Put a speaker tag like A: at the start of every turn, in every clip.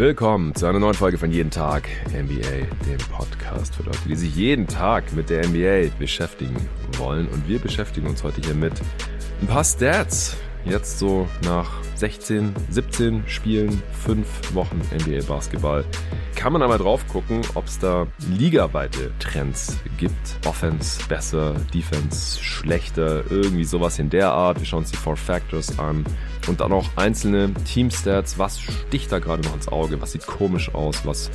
A: Willkommen zu einer neuen Folge von Jeden Tag NBA, dem Podcast für Leute, die sich jeden Tag mit der NBA beschäftigen wollen. Und wir beschäftigen uns heute hier mit ein paar Stats. Jetzt so nach 16, 17 Spielen, 5 Wochen NBA Basketball kann man einmal drauf gucken, ob es da ligaweite Trends gibt. Offense besser, Defense schlechter, irgendwie sowas in der Art. Wir schauen uns die Four Factors an und dann auch einzelne Team-Stats. Was sticht da gerade noch ins Auge? Was sieht komisch aus? Was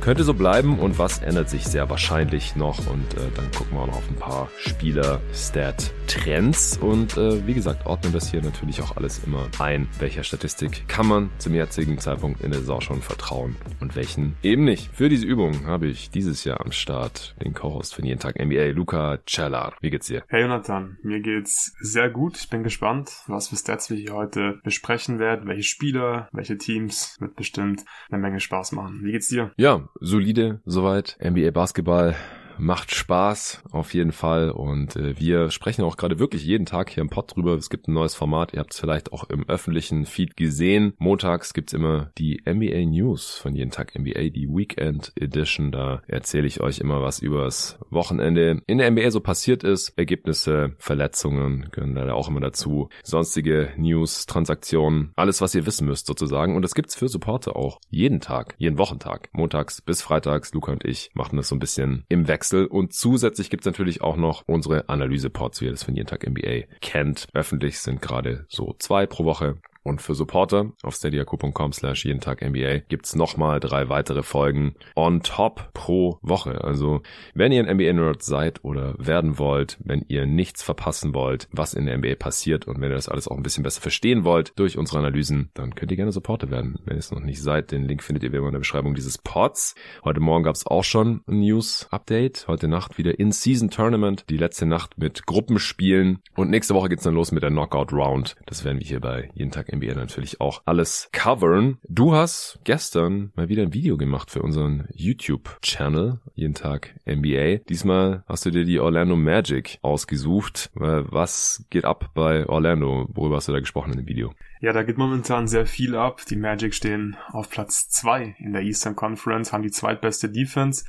A: könnte so bleiben und was ändert sich sehr wahrscheinlich noch? Und äh, dann gucken wir auch noch auf ein paar Spieler-Stat-Trends und äh, wie gesagt, ordnen das hier natürlich auch alles immer ein. Welcher Statistik kann man zum jetzigen Zeitpunkt in der Saison schon vertrauen und welchen Eben nicht. Für diese Übung habe ich dieses Jahr am Start den Co-Host von jeden Tag NBA, Luca Cellar. Wie geht's dir?
B: Hey Jonathan, mir geht's sehr gut. Ich bin gespannt, was für Stats wir hier heute besprechen werden, welche Spieler, welche Teams. Wird bestimmt eine Menge Spaß machen. Wie geht's dir?
A: Ja, solide soweit. NBA Basketball macht Spaß auf jeden Fall und äh, wir sprechen auch gerade wirklich jeden Tag hier im Pod drüber. Es gibt ein neues Format, ihr habt es vielleicht auch im öffentlichen Feed gesehen. Montags gibt's immer die NBA News von jeden Tag NBA, die Weekend Edition. Da erzähle ich euch immer was übers Wochenende in der NBA so passiert ist. Ergebnisse, Verletzungen gehören da auch immer dazu. Sonstige News, Transaktionen, alles was ihr wissen müsst sozusagen. Und das gibt's für Supporter auch jeden Tag, jeden Wochentag. Montags bis freitags, Luca und ich machen das so ein bisschen im Wechsel Wechsel. Und zusätzlich gibt's natürlich auch noch unsere Analyse-Pods, wie ihr das von jeden Tag NBA kennt. Öffentlich sind gerade so zwei pro Woche. Und für Supporter auf steadyako.com slash jeden Tag NBA gibt's nochmal drei weitere Folgen on top pro Woche. Also wenn ihr ein NBA-Nerd seid oder werden wollt, wenn ihr nichts verpassen wollt, was in der NBA passiert und wenn ihr das alles auch ein bisschen besser verstehen wollt durch unsere Analysen, dann könnt ihr gerne Supporter werden. Wenn ihr es noch nicht seid, den Link findet ihr wie immer in der Beschreibung dieses Pods. Heute Morgen gab's auch schon ein News-Update. Heute Nacht wieder In-Season-Tournament. Die letzte Nacht mit Gruppenspielen. Und nächste Woche geht's dann los mit der Knockout-Round. Das werden wir hier bei jeden Tag NBA natürlich auch alles covern. Du hast gestern mal wieder ein Video gemacht für unseren YouTube-Channel, jeden Tag NBA. Diesmal hast du dir die Orlando Magic ausgesucht. Was geht ab bei Orlando? Worüber hast du da gesprochen in dem Video?
B: Ja, da geht momentan sehr viel ab. Die Magic stehen auf Platz zwei in der Eastern Conference, haben die zweitbeste Defense.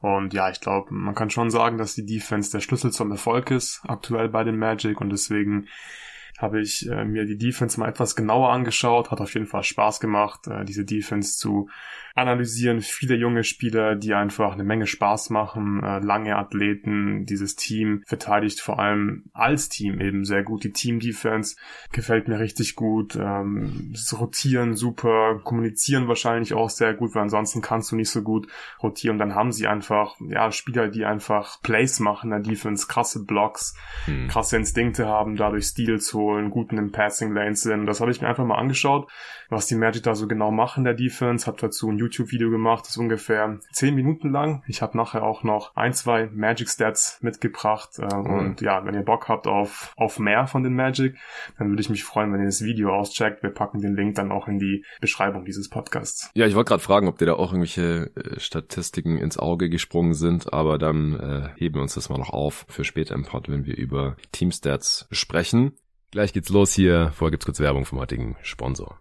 B: Und ja, ich glaube, man kann schon sagen, dass die Defense der Schlüssel zum Erfolg ist, aktuell bei den Magic. Und deswegen habe ich äh, mir die Defense mal etwas genauer angeschaut. Hat auf jeden Fall Spaß gemacht, äh, diese Defense zu analysieren. Viele junge Spieler, die einfach eine Menge Spaß machen, äh, lange Athleten. Dieses Team verteidigt vor allem als Team eben sehr gut. Die Team-Defense gefällt mir richtig gut. Ähm, rotieren super, kommunizieren wahrscheinlich auch sehr gut, weil ansonsten kannst du nicht so gut rotieren. Dann haben sie einfach, ja, Spieler, die einfach Plays machen in der Defense, krasse Blocks, hm. krasse Instinkte haben, dadurch Steals holen, guten im Passing Lanes sind. Das habe ich mir einfach mal angeschaut, was die Magic da so genau machen in der Defense. Hab dazu ein YouTube-Video gemacht, das ist ungefähr zehn Minuten lang. Ich habe nachher auch noch ein, zwei Magic Stats mitgebracht. Äh, mhm. Und ja, wenn ihr Bock habt auf, auf mehr von den Magic, dann würde ich mich freuen, wenn ihr das Video auscheckt. Wir packen den Link dann auch in die Beschreibung dieses Podcasts.
A: Ja, ich wollte gerade fragen, ob dir da auch irgendwelche äh, Statistiken ins Auge gesprungen sind, aber dann äh, heben wir uns das mal noch auf für später im Pod, wenn wir über Team-Stats sprechen. Gleich geht's los hier. Vorher gibt's kurz Werbung vom heutigen Sponsor.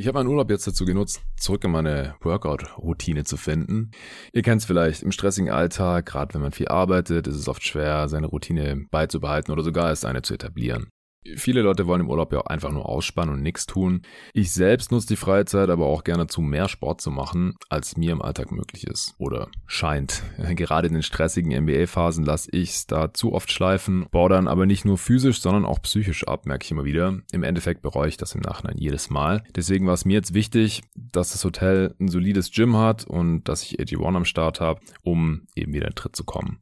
A: Ich habe meinen Urlaub jetzt dazu genutzt, zurück in meine Workout-Routine zu finden. Ihr kennt es vielleicht, im stressigen Alltag, gerade wenn man viel arbeitet, ist es oft schwer, seine Routine beizubehalten oder sogar erst eine zu etablieren. Viele Leute wollen im Urlaub ja auch einfach nur ausspannen und nichts tun. Ich selbst nutze die Freizeit aber auch gerne zu mehr Sport zu machen, als mir im Alltag möglich ist. Oder scheint. Gerade in den stressigen NBA-Phasen lasse ich es da zu oft schleifen, baue dann aber nicht nur physisch, sondern auch psychisch ab, merke ich immer wieder. Im Endeffekt bereue ich das im Nachhinein jedes Mal. Deswegen war es mir jetzt wichtig, dass das Hotel ein solides Gym hat und dass ich AG1 am Start habe, um eben wieder in Tritt zu kommen.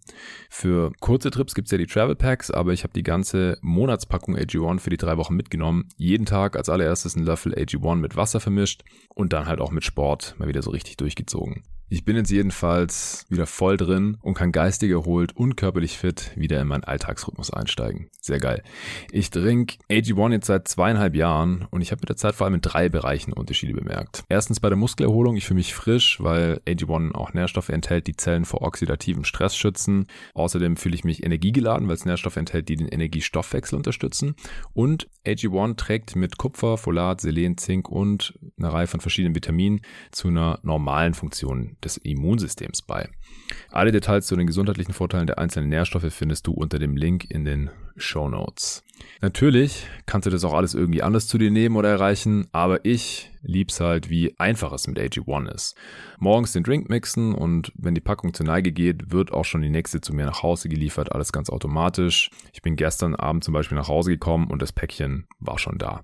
A: Für kurze Trips gibt es ja die Travel Packs, aber ich habe die ganze Monatspackung AG1 für die drei Wochen mitgenommen. Jeden Tag als allererstes ein Löffel AG1 mit Wasser vermischt und dann halt auch mit Sport mal wieder so richtig durchgezogen.
C: Ich bin jetzt jedenfalls wieder voll drin und kann geistig erholt und körperlich fit wieder in meinen Alltagsrhythmus einsteigen. Sehr geil. Ich trinke AG1 jetzt seit zweieinhalb Jahren und ich habe mit der Zeit vor allem in drei Bereichen Unterschiede bemerkt. Erstens bei der Muskelerholung, ich fühle mich frisch, weil AG1 auch Nährstoffe enthält, die Zellen vor oxidativen Stress schützen. Außerdem fühle ich mich energiegeladen, weil es Nährstoffe enthält, die den Energiestoffwechsel unterstützen. Und AG1 trägt mit Kupfer, Folat, Selen, Zink und einer Reihe von verschiedenen Vitaminen zu einer normalen Funktion des Immunsystems bei. Alle Details zu den gesundheitlichen Vorteilen der einzelnen Nährstoffe findest du unter dem Link in den Show Notes. Natürlich kannst du das auch alles irgendwie anders zu dir nehmen oder erreichen, aber ich lieb's halt, wie einfach es mit AG1 ist. Morgens den Drink mixen und wenn die Packung zur Neige geht, wird auch schon die nächste zu mir nach Hause geliefert, alles ganz automatisch. Ich bin gestern Abend zum Beispiel nach Hause gekommen und das Päckchen war schon da.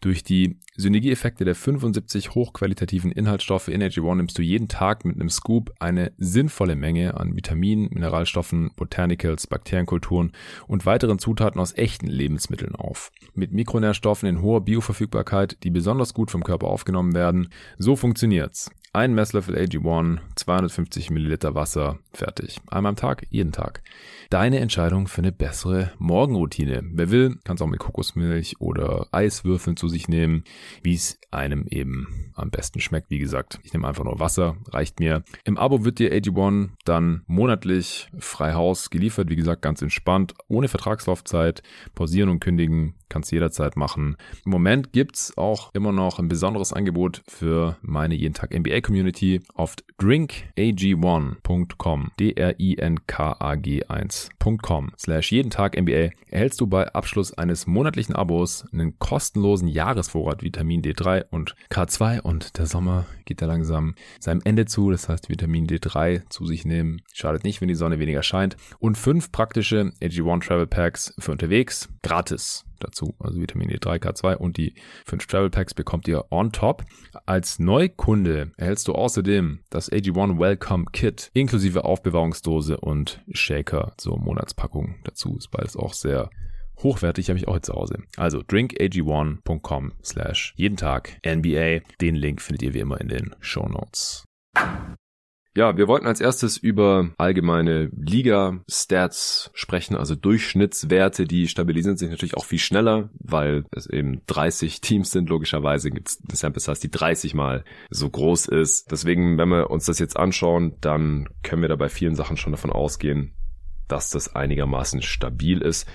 C: Durch die Synergieeffekte der 75 hochqualitativen Inhaltsstoffe in AG1 nimmst du jeden Tag mit einem Scoop eine sinnvolle Menge an Vitaminen, Mineralstoffen, Botanicals, Bakterienkulturen und weiteren Zutaten aus echten Lebensmitteln auf. Mit Mikronährstoffen in hoher Bioverfügbarkeit, die besonders gut vom Körper aufgenommen werden. So funktioniert's. Ein Messlöffel AG1, 250 Milliliter Wasser, fertig. Einmal am Tag, jeden Tag. Deine Entscheidung für eine bessere Morgenroutine. Wer will, kann es auch mit Kokosmilch oder Eiswürfeln zu sich nehmen, wie es einem eben am besten schmeckt. Wie gesagt, ich nehme einfach nur Wasser, reicht mir. Im Abo wird dir AG1 dann monatlich frei Haus geliefert. Wie gesagt, ganz entspannt, ohne Vertragslaufzeit. Pausieren und kündigen kannst jederzeit machen. Im Moment gibt's auch immer noch ein besonderes Angebot für meine jeden Tag NBA Community auf drinkag1.com, D-R-I-N-K-A-G 1.com slash jeden Tag NBA erhältst du bei Abschluss eines monatlichen Abos einen kostenlosen Jahresvorrat Vitamin D3 und K2 und der Sommer geht da langsam seinem Ende zu, das heißt Vitamin D3 zu sich nehmen, schadet nicht, wenn die Sonne weniger scheint. Und fünf praktische AG1 Travel Packs für unterwegs. Gratis dazu, also Vitamin D3, K2 und die 5 Travel Packs bekommt ihr on top. Als Neukunde erhältst du außerdem das AG1 Welcome Kit inklusive Aufbewahrungsdose und Shaker zur Monatspackung dazu. Ist beides auch sehr hochwertig, habe ich auch jetzt zu Hause. Also drinkag1.com slash jeden Tag NBA. Den Link findet ihr wie immer in den Show Notes. Ja, wir wollten als erstes über allgemeine Liga-Stats sprechen, also Durchschnittswerte, die stabilisieren sich natürlich auch viel schneller, weil es eben 30 Teams sind. Logischerweise gibt es eine Sample Size, die 30 mal so groß ist. Deswegen, wenn wir uns das jetzt anschauen, dann können wir da bei vielen Sachen schon davon ausgehen, dass das einigermaßen stabil ist.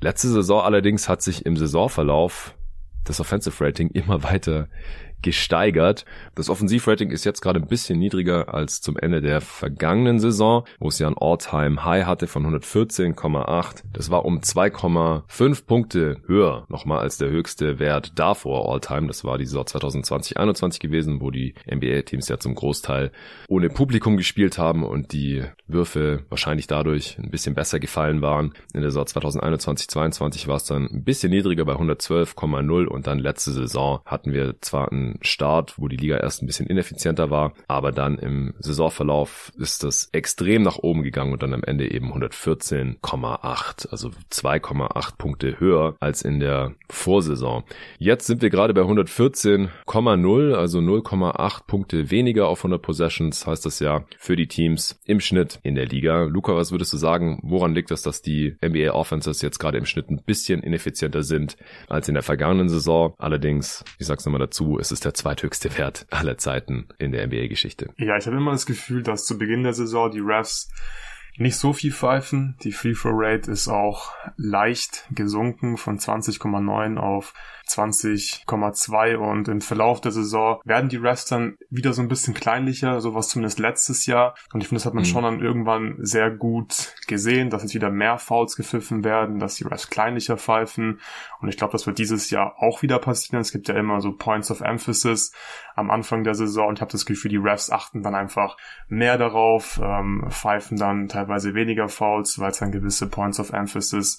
C: Letzte Saison allerdings hat sich im Saisonverlauf das Offensive Rating immer weiter gesteigert. Das Offensivrating ist jetzt gerade ein bisschen niedriger als zum Ende der vergangenen Saison, wo es ja ein All-Time-High hatte von 114,8. Das war um 2,5 Punkte höher nochmal als der höchste Wert davor All-Time. Das war die Saison 2020-21 gewesen, wo die NBA-Teams ja zum Großteil ohne Publikum gespielt haben und die Würfe wahrscheinlich dadurch ein bisschen besser gefallen waren. In der Saison 2021-22 war es dann ein bisschen niedriger bei 112,0 und dann letzte Saison hatten wir zwar ein Start, wo die Liga erst ein bisschen ineffizienter war, aber dann im Saisonverlauf ist das extrem nach oben gegangen und dann am Ende eben 114,8, also 2,8 Punkte höher als in der Vorsaison. Jetzt sind wir gerade bei 114,0, also 0,8 Punkte weniger auf 100 Possessions, heißt das ja für die Teams im Schnitt in der Liga. Luca, was würdest du sagen, woran liegt das, dass die NBA Offenses jetzt gerade im Schnitt ein bisschen ineffizienter sind als in der vergangenen Saison? Allerdings, ich sag's nochmal dazu, es ist der zweithöchste Wert aller Zeiten in der NBA-Geschichte.
B: Ja, ich habe immer das Gefühl, dass zu Beginn der Saison die Refs nicht so viel pfeifen. Die Free Throw Rate ist auch leicht gesunken von 20,9 auf 20,2 und im Verlauf der Saison werden die Refs dann wieder so ein bisschen kleinlicher, sowas zumindest letztes Jahr. Und ich finde, das hat man mhm. schon dann irgendwann sehr gut gesehen, dass jetzt wieder mehr Fouls gepfiffen werden, dass die Refs kleinlicher pfeifen. Und ich glaube, das wird dieses Jahr auch wieder passieren. Es gibt ja immer so Points of Emphasis am Anfang der Saison und ich habe das Gefühl, die Refs achten dann einfach mehr darauf, ähm, pfeifen dann teilweise weniger Fouls, weil es dann gewisse Points of Emphasis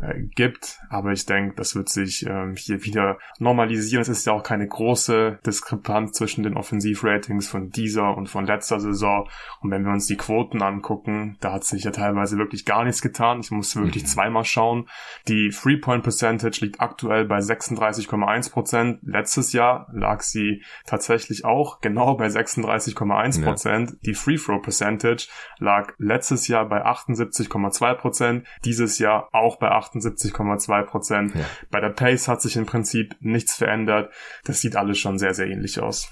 B: äh, gibt. Aber ich denke, das wird sich ähm, hier wieder normalisieren. Es ist ja auch keine große Diskrepanz zwischen den Offensivratings von dieser und von letzter Saison. Und wenn wir uns die Quoten angucken, da hat sich ja teilweise wirklich gar nichts getan. Ich musste wirklich mhm. zweimal schauen. Die Three-Point-Percentage liegt aktuell bei 36,1 Prozent. Letztes Jahr lag sie tatsächlich auch genau bei 36,1 Prozent. Ja. Die Free-Throw-Percentage lag letztes Jahr bei 78,2 Prozent. Dieses Jahr auch bei 78,2 Prozent. Ja. Bei der Pace hat sich im Prinzip nichts verändert. Das sieht alles schon sehr, sehr ähnlich aus.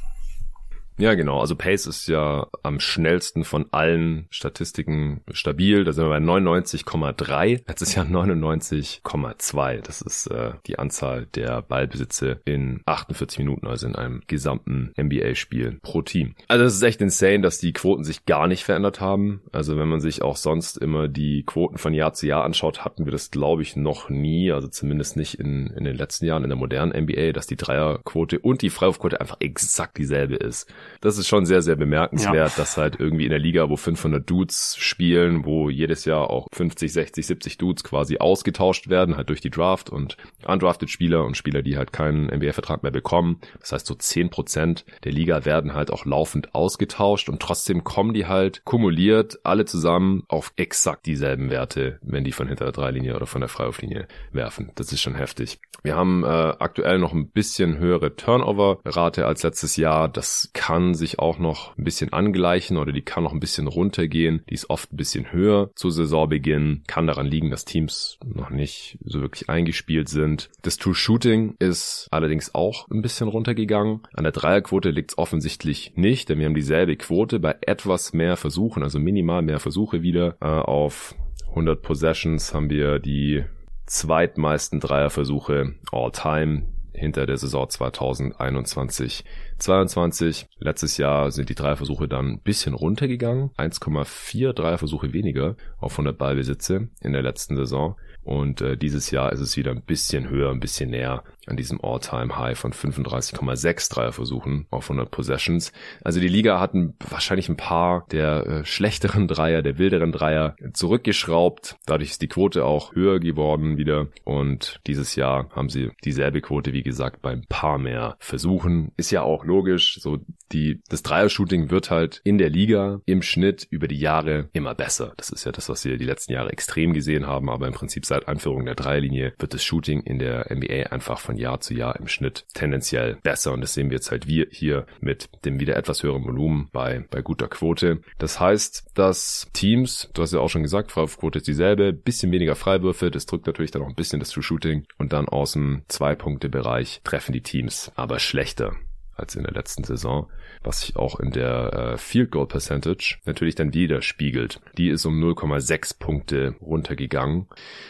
A: Ja, genau. Also Pace ist ja am schnellsten von allen Statistiken stabil. Da sind wir bei 99,3. Letztes Jahr 99,2. Das ist äh, die Anzahl der Ballbesitze in 48 Minuten, also in einem gesamten NBA-Spiel pro Team. Also es ist echt insane, dass die Quoten sich gar nicht verändert haben. Also wenn man sich auch sonst immer die Quoten von Jahr zu Jahr anschaut, hatten wir das, glaube ich, noch nie. Also zumindest nicht in, in den letzten Jahren in der modernen NBA, dass die Dreierquote und die Freiwurfquote einfach exakt dieselbe ist das ist schon sehr, sehr bemerkenswert, ja. dass halt irgendwie in der Liga, wo 500 Dudes spielen, wo jedes Jahr auch 50, 60, 70 Dudes quasi ausgetauscht werden, halt durch die Draft und undrafted Spieler und Spieler, die halt keinen NBA-Vertrag mehr bekommen. Das heißt, so 10% der Liga werden halt auch laufend ausgetauscht und trotzdem kommen die halt kumuliert alle zusammen auf exakt dieselben Werte, wenn die von hinter der Dreilinie oder von der Freiwurflinie werfen. Das ist schon heftig. Wir haben äh, aktuell noch ein bisschen höhere Turnover-Rate als letztes Jahr. Das kann kann sich auch noch ein bisschen angleichen oder die kann noch ein bisschen runtergehen. Die ist oft ein bisschen höher zu Saisonbeginn. Kann daran liegen, dass Teams noch nicht so wirklich eingespielt sind. Das True Shooting ist allerdings auch ein bisschen runtergegangen. An der Dreierquote liegt es offensichtlich nicht, denn wir haben dieselbe Quote bei etwas mehr Versuchen, also minimal mehr Versuche wieder. Äh, auf 100 Possessions haben wir die zweitmeisten Dreierversuche all time hinter der Saison 2021 22. Letztes Jahr sind die Dreierversuche dann ein bisschen runtergegangen. 1,4 Dreierversuche weniger auf 100 Ballbesitze in der letzten Saison. Und äh, dieses Jahr ist es wieder ein bisschen höher, ein bisschen näher an diesem All-Time-High von 35,6 Dreierversuchen auf 100 Possessions. Also die Liga hatten wahrscheinlich ein paar der äh, schlechteren Dreier, der wilderen Dreier zurückgeschraubt. Dadurch ist die Quote auch höher geworden wieder. Und dieses Jahr haben sie dieselbe Quote, wie gesagt, beim paar mehr Versuchen. Ist ja auch logisch. So die, das Dreier-Shooting wird halt in der Liga im Schnitt über die Jahre immer besser. Das ist ja das, was wir die letzten Jahre extrem gesehen haben. Aber im Prinzip seit Einführung der Dreierlinie wird das Shooting in der NBA einfach von Jahr zu Jahr im Schnitt tendenziell besser. Und das sehen wir jetzt halt wir hier mit dem wieder etwas höheren Volumen bei, bei guter Quote. Das heißt, dass Teams, du hast ja auch schon gesagt, Freiwurfquote ist dieselbe, bisschen weniger Freiwürfe, das drückt natürlich dann auch ein bisschen das True Shooting und dann aus dem Zwei-Punkte-Bereich treffen die Teams aber schlechter als in der letzten Saison was sich auch in der äh, Field Goal Percentage natürlich dann widerspiegelt. Die ist um 0,6 Punkte runtergegangen.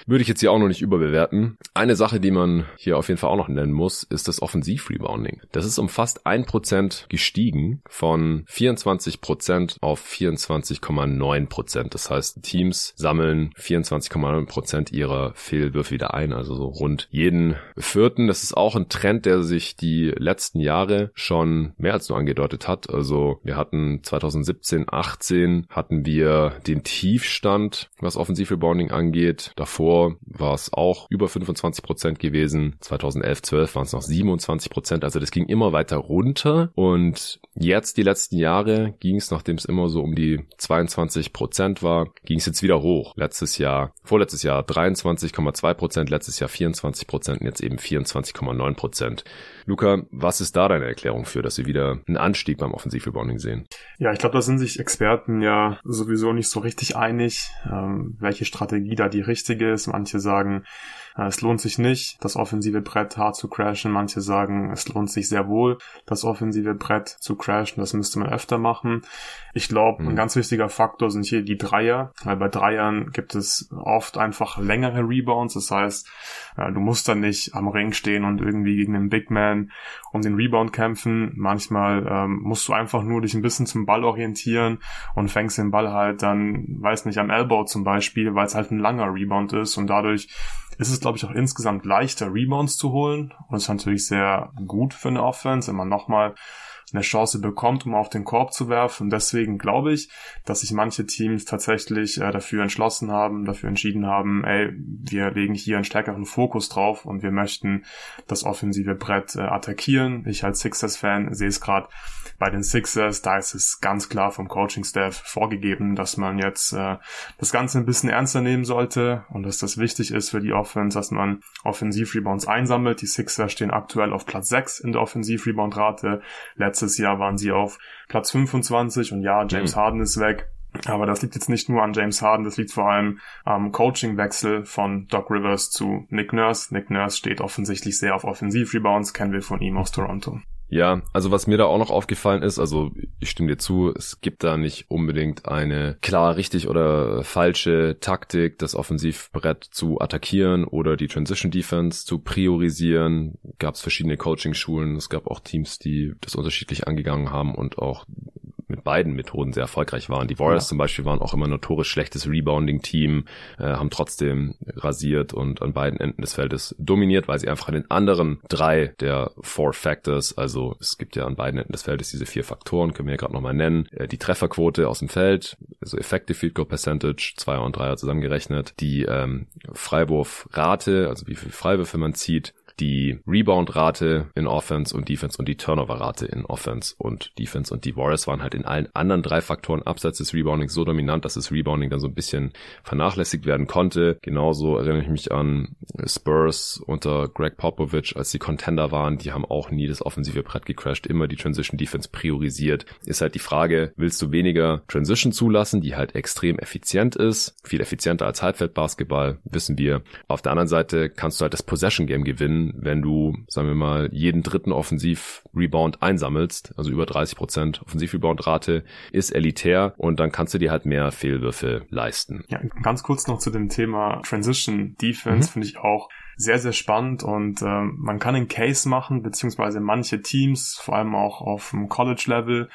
A: Würde ich jetzt hier auch noch nicht überbewerten. Eine Sache, die man hier auf jeden Fall auch noch nennen muss, ist das Offensiv-Rebounding. Das ist um fast 1% gestiegen von 24% auf 24,9%. Das heißt, Teams sammeln 24,9% ihrer Fehlwürfe wieder ein, also so rund jeden vierten. Das ist auch ein Trend, der sich die letzten Jahre schon mehr als nur angedeutet hat. Also wir hatten 2017, 18 hatten wir den Tiefstand, was Offensivrebounding angeht. Davor war es auch über 25 Prozent gewesen. 2011, 12 waren es noch 27 Prozent. Also das ging immer weiter runter und Jetzt die letzten Jahre ging es, nachdem es immer so um die 22 Prozent war, ging es jetzt wieder hoch. Letztes Jahr, vorletztes Jahr 23,2 Prozent, letztes Jahr 24 Prozent jetzt eben 24,9 Prozent. Luca, was ist da deine Erklärung für, dass wir wieder einen Anstieg beim Offensivrebounding sehen?
B: Ja, ich glaube, da sind sich Experten ja sowieso nicht so richtig einig, ähm, welche Strategie da die richtige ist. Manche sagen, es lohnt sich nicht, das offensive Brett hart zu crashen. Manche sagen, es lohnt sich sehr wohl, das offensive Brett zu crashen. Das müsste man öfter machen. Ich glaube, mhm. ein ganz wichtiger Faktor sind hier die Dreier, weil bei Dreiern gibt es oft einfach längere Rebounds. Das heißt, äh, du musst dann nicht am Ring stehen und irgendwie gegen einen Big Man um den Rebound kämpfen. Manchmal ähm, musst du einfach nur dich ein bisschen zum Ball orientieren und fängst den Ball halt dann, weiß nicht, am Elbow zum Beispiel, weil es halt ein langer Rebound ist und dadurch ist es, glaube ich, auch insgesamt leichter, Rebounds zu holen. Und ist natürlich sehr gut für eine Offense, wenn man nochmal eine Chance bekommt, um auf den Korb zu werfen. Und deswegen glaube ich, dass sich manche Teams tatsächlich äh, dafür entschlossen haben, dafür entschieden haben, ey, wir legen hier einen stärkeren Fokus drauf und wir möchten das offensive Brett äh, attackieren. Ich als Sixers-Fan sehe es gerade bei den Sixers, da ist es ganz klar vom Coaching-Staff vorgegeben, dass man jetzt äh, das Ganze ein bisschen ernster nehmen sollte und dass das wichtig ist für die Offense, dass man Offensiv-Rebounds einsammelt. Die Sixers stehen aktuell auf Platz 6 in der Offensiv-Rebound-Rate. Jahr waren sie auf Platz 25 und ja, James mhm. Harden ist weg. Aber das liegt jetzt nicht nur an James Harden, das liegt vor allem am Coachingwechsel von Doc Rivers zu Nick Nurse. Nick Nurse steht offensichtlich sehr auf Offensiv-Rebounds, kennen wir von ihm aus Toronto.
A: Ja, also was mir da auch noch aufgefallen ist, also ich stimme dir zu, es gibt da nicht unbedingt eine klar richtig oder falsche Taktik, das Offensivbrett zu attackieren oder die Transition Defense zu priorisieren. Gab es verschiedene Coaching-Schulen, es gab auch Teams, die das unterschiedlich angegangen haben und auch mit beiden Methoden sehr erfolgreich waren. Die Warriors ja. zum Beispiel waren auch immer notorisch schlechtes Rebounding-Team, äh, haben trotzdem rasiert und an beiden Enden des Feldes dominiert, weil sie einfach an den anderen drei der Four Factors, also es gibt ja an beiden Enden des Feldes diese vier Faktoren, können wir ja gerade nochmal nennen, äh, die Trefferquote aus dem Feld, also Effective Field Goal Percentage, Zweier und Dreier zusammengerechnet, die ähm, Freiwurfrate, also wie viel Freiwürfe man zieht, die Rebound-Rate in Offense und Defense und die Turnover-Rate in Offense und Defense und die Warriors waren halt in allen anderen drei Faktoren abseits des Reboundings so dominant, dass das Rebounding dann so ein bisschen vernachlässigt werden konnte. Genauso erinnere ich mich an Spurs unter Greg Popovich, als die Contender waren. Die haben auch nie das offensive Brett gecrashed, immer die Transition Defense priorisiert. Ist halt die Frage, willst du weniger Transition zulassen, die halt extrem effizient ist, viel effizienter als Halbfeldbasketball, wissen wir. Auf der anderen Seite kannst du halt das Possession Game wenn du, sagen wir mal, jeden dritten Offensiv-Rebound einsammelst, also über 30 Prozent Offensiv-Rebound-Rate, ist elitär und dann kannst du dir halt mehr Fehlwürfe leisten.
B: Ja, ganz kurz noch zu dem Thema Transition Defense mhm. finde ich auch sehr, sehr spannend und ähm, man kann einen Case machen, beziehungsweise manche Teams, vor allem auch auf dem College-Level,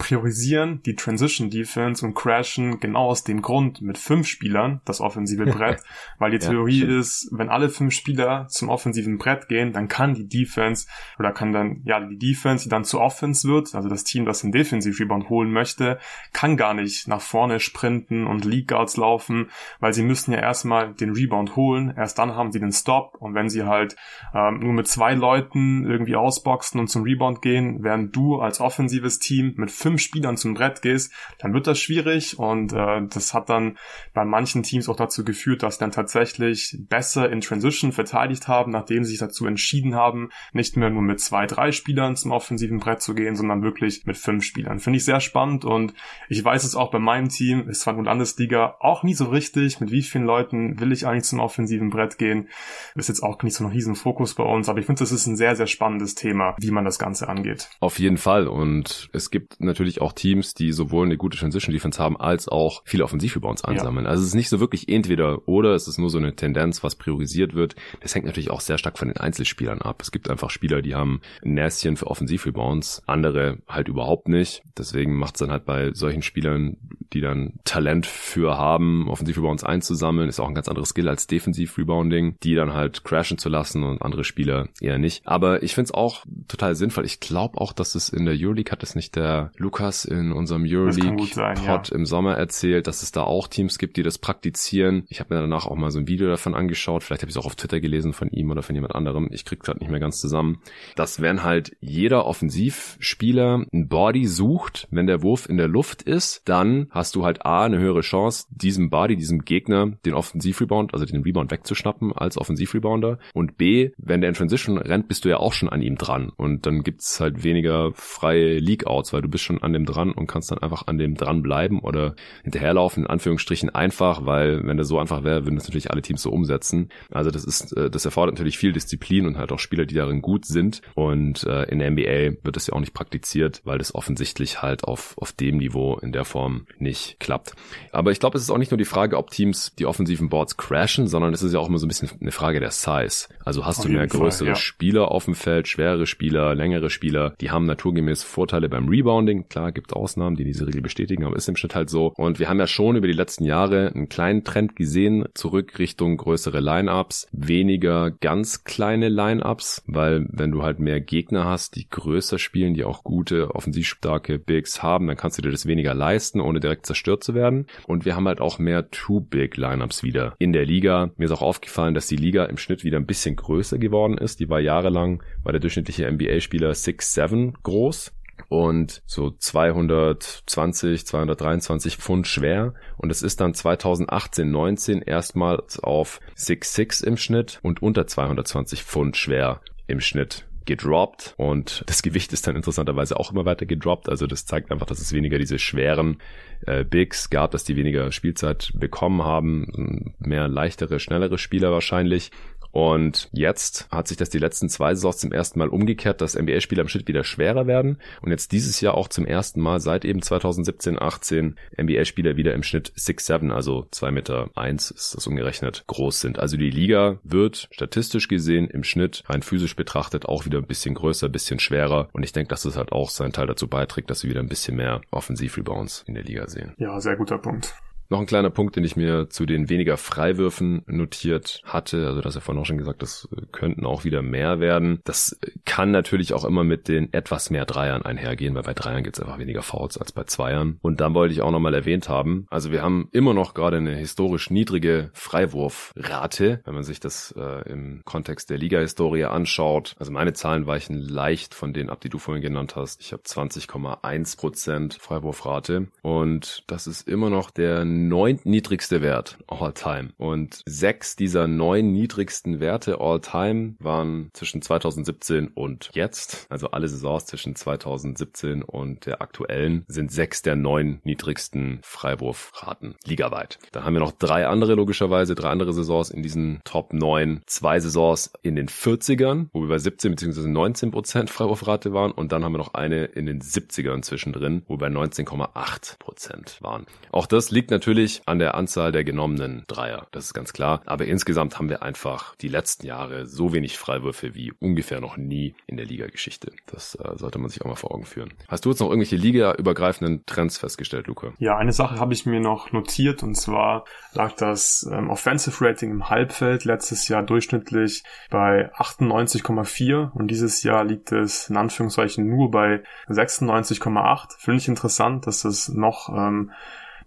B: priorisieren die Transition Defense und crashen genau aus dem Grund mit fünf Spielern das offensive Brett, weil die Theorie ja, ist, wenn alle fünf Spieler zum offensiven Brett gehen, dann kann die Defense oder kann dann, ja, die Defense, die dann zu Offense wird, also das Team, das den Defensive Rebound holen möchte, kann gar nicht nach vorne sprinten und League Guards laufen, weil sie müssen ja erstmal den Rebound holen, erst dann haben sie den Stop. Und wenn sie halt ähm, nur mit zwei Leuten irgendwie ausboxen und zum Rebound gehen, während du als offensives Team mit fünf fünf Spielern zum Brett gehst, dann wird das schwierig und äh, das hat dann bei manchen Teams auch dazu geführt, dass dann tatsächlich besser in Transition verteidigt haben, nachdem sie sich dazu entschieden haben, nicht mehr nur mit zwei, drei Spielern zum offensiven Brett zu gehen, sondern wirklich mit fünf Spielern. Finde ich sehr spannend und ich weiß es auch bei meinem Team, ist zwar nur Landesliga, auch nie so richtig, mit wie vielen Leuten will ich eigentlich zum offensiven Brett gehen. Ist jetzt auch nicht so ein riesen Fokus bei uns, aber ich finde, das ist ein sehr, sehr spannendes Thema, wie man das Ganze angeht.
A: Auf jeden Fall und es gibt natürlich natürlich auch Teams, die sowohl eine gute Transition Defense haben, als auch viele Offensivrebounds ansammeln. Ja. Also es ist nicht so wirklich entweder oder, es ist nur so eine Tendenz, was priorisiert wird. Das hängt natürlich auch sehr stark von den Einzelspielern ab. Es gibt einfach Spieler, die haben ein Näschen für Offensivrebounds, andere halt überhaupt nicht. Deswegen macht es dann halt bei solchen Spielern, die dann Talent für haben, Offensivrebounds einzusammeln, ist auch ein ganz anderes Skill als Defensivrebounding, die dann halt crashen zu lassen und andere Spieler eher nicht. Aber ich finde es auch total sinnvoll. Ich glaube auch, dass es in der Euroleague hat es nicht der Lukas in unserem Euroleague-Pod ja. im Sommer erzählt, dass es da auch Teams gibt, die das praktizieren. Ich habe mir danach auch mal so ein Video davon angeschaut. Vielleicht habe ich es auch auf Twitter gelesen von ihm oder von jemand anderem. Ich krieg gerade nicht mehr ganz zusammen. Das wenn halt jeder Offensivspieler ein Body sucht, wenn der Wurf in der Luft ist, dann hast du halt A, eine höhere Chance, diesem Body, diesem Gegner den Offensivrebound, also den Rebound wegzuschnappen als Offensivrebounder. Und B, wenn der in Transition rennt, bist du ja auch schon an ihm dran. Und dann gibt's halt weniger freie Leak-Outs, weil du bist schon an dem dran und kannst dann einfach an dem dran bleiben oder hinterherlaufen, in Anführungsstrichen einfach, weil wenn der so einfach wäre, würden das natürlich alle Teams so umsetzen. Also das ist, äh, das erfordert natürlich viel Disziplin und halt auch Spieler, die darin gut sind. Und äh, in der NBA wird das ja auch nicht praktiziert, weil das offensichtlich halt auf, auf dem Niveau in der Form nicht nicht klappt. Aber ich glaube, es ist auch nicht nur die Frage, ob Teams die offensiven Boards crashen, sondern es ist ja auch immer so ein bisschen eine Frage der Size. Also hast auf du mehr größere Fall, ja. Spieler auf dem Feld, schwerere Spieler, längere Spieler, die haben naturgemäß Vorteile beim Rebounding. Klar, gibt Ausnahmen, die diese Regel bestätigen, aber ist im Schnitt halt so. Und wir haben ja schon über die letzten Jahre einen kleinen Trend gesehen, zurück Richtung größere Lineups, weniger ganz kleine Lineups, weil wenn du halt mehr Gegner hast, die größer spielen, die auch gute, offensivstarke Bigs haben, dann kannst du dir das weniger leisten, ohne direkt zerstört zu werden. Und wir haben halt auch mehr Two-Big-Lineups wieder in der Liga. Mir ist auch aufgefallen, dass die Liga im Schnitt wieder ein bisschen größer geworden ist. Die war jahrelang, war der durchschnittliche NBA-Spieler 6'7 groß und so 220, 223 Pfund schwer. Und es ist dann 2018, 19 erstmals auf 6'6 im Schnitt und unter 220 Pfund schwer im Schnitt gedroppt und das Gewicht ist dann interessanterweise auch immer weiter gedroppt. Also das zeigt einfach, dass es weniger diese schweren äh, Bigs gab, dass die weniger Spielzeit bekommen haben, mehr leichtere, schnellere Spieler wahrscheinlich. Und jetzt hat sich das die letzten zwei Saisons zum ersten Mal umgekehrt, dass NBA-Spieler im Schnitt wieder schwerer werden. Und jetzt dieses Jahr auch zum ersten Mal seit eben 2017, 18 NBA-Spieler wieder im Schnitt 6'7, also 2 Meter 1 ist das umgerechnet, groß sind. Also die Liga wird statistisch gesehen im Schnitt rein physisch betrachtet auch wieder ein bisschen größer, ein bisschen schwerer. Und ich denke, dass es halt auch seinen Teil dazu beiträgt, dass wir wieder ein bisschen mehr Offensiv-Rebounds in der Liga sehen.
B: Ja, sehr guter Punkt.
A: Noch ein kleiner Punkt, den ich mir zu den weniger Freiwürfen notiert hatte. Also das ja vorhin auch schon gesagt, das könnten auch wieder mehr werden. Das kann natürlich auch immer mit den etwas mehr Dreiern einhergehen, weil bei Dreiern gibt es einfach weniger Fouls als bei Zweiern. Und dann wollte ich auch nochmal erwähnt haben, also wir haben immer noch gerade eine historisch niedrige Freiwurfrate, wenn man sich das äh, im Kontext der Liga-Historie anschaut. Also meine Zahlen weichen leicht von denen ab, die du vorhin genannt hast. Ich habe 20,1 Prozent Freiwurfrate und das ist immer noch der neunt Wert all time. Und sechs dieser neun niedrigsten Werte all time waren zwischen 2017 und jetzt. Also alle Saisons zwischen 2017 und der aktuellen sind sechs der neun niedrigsten Freiwurfraten ligaweit. Dann haben wir noch drei andere logischerweise, drei andere Saisons in diesen Top 9. Zwei Saisons in den 40ern, wo wir bei 17 bzw. 19 Prozent Freiwurfrate waren. Und dann haben wir noch eine in den 70ern zwischendrin, wo wir bei 19,8 Prozent waren. Auch das liegt natürlich natürlich an der Anzahl der genommenen Dreier. Das ist ganz klar. Aber insgesamt haben wir einfach die letzten Jahre so wenig Freiwürfe wie ungefähr noch nie in der Liga-Geschichte. Das äh, sollte man sich auch mal vor Augen führen. Hast du jetzt noch irgendwelche ligaübergreifenden Trends festgestellt, Luca?
B: Ja, eine Sache habe ich mir noch notiert und zwar lag das ähm, Offensive Rating im Halbfeld letztes Jahr durchschnittlich bei 98,4 und dieses Jahr liegt es in Anführungszeichen nur bei 96,8. Finde ich interessant, dass es noch ähm,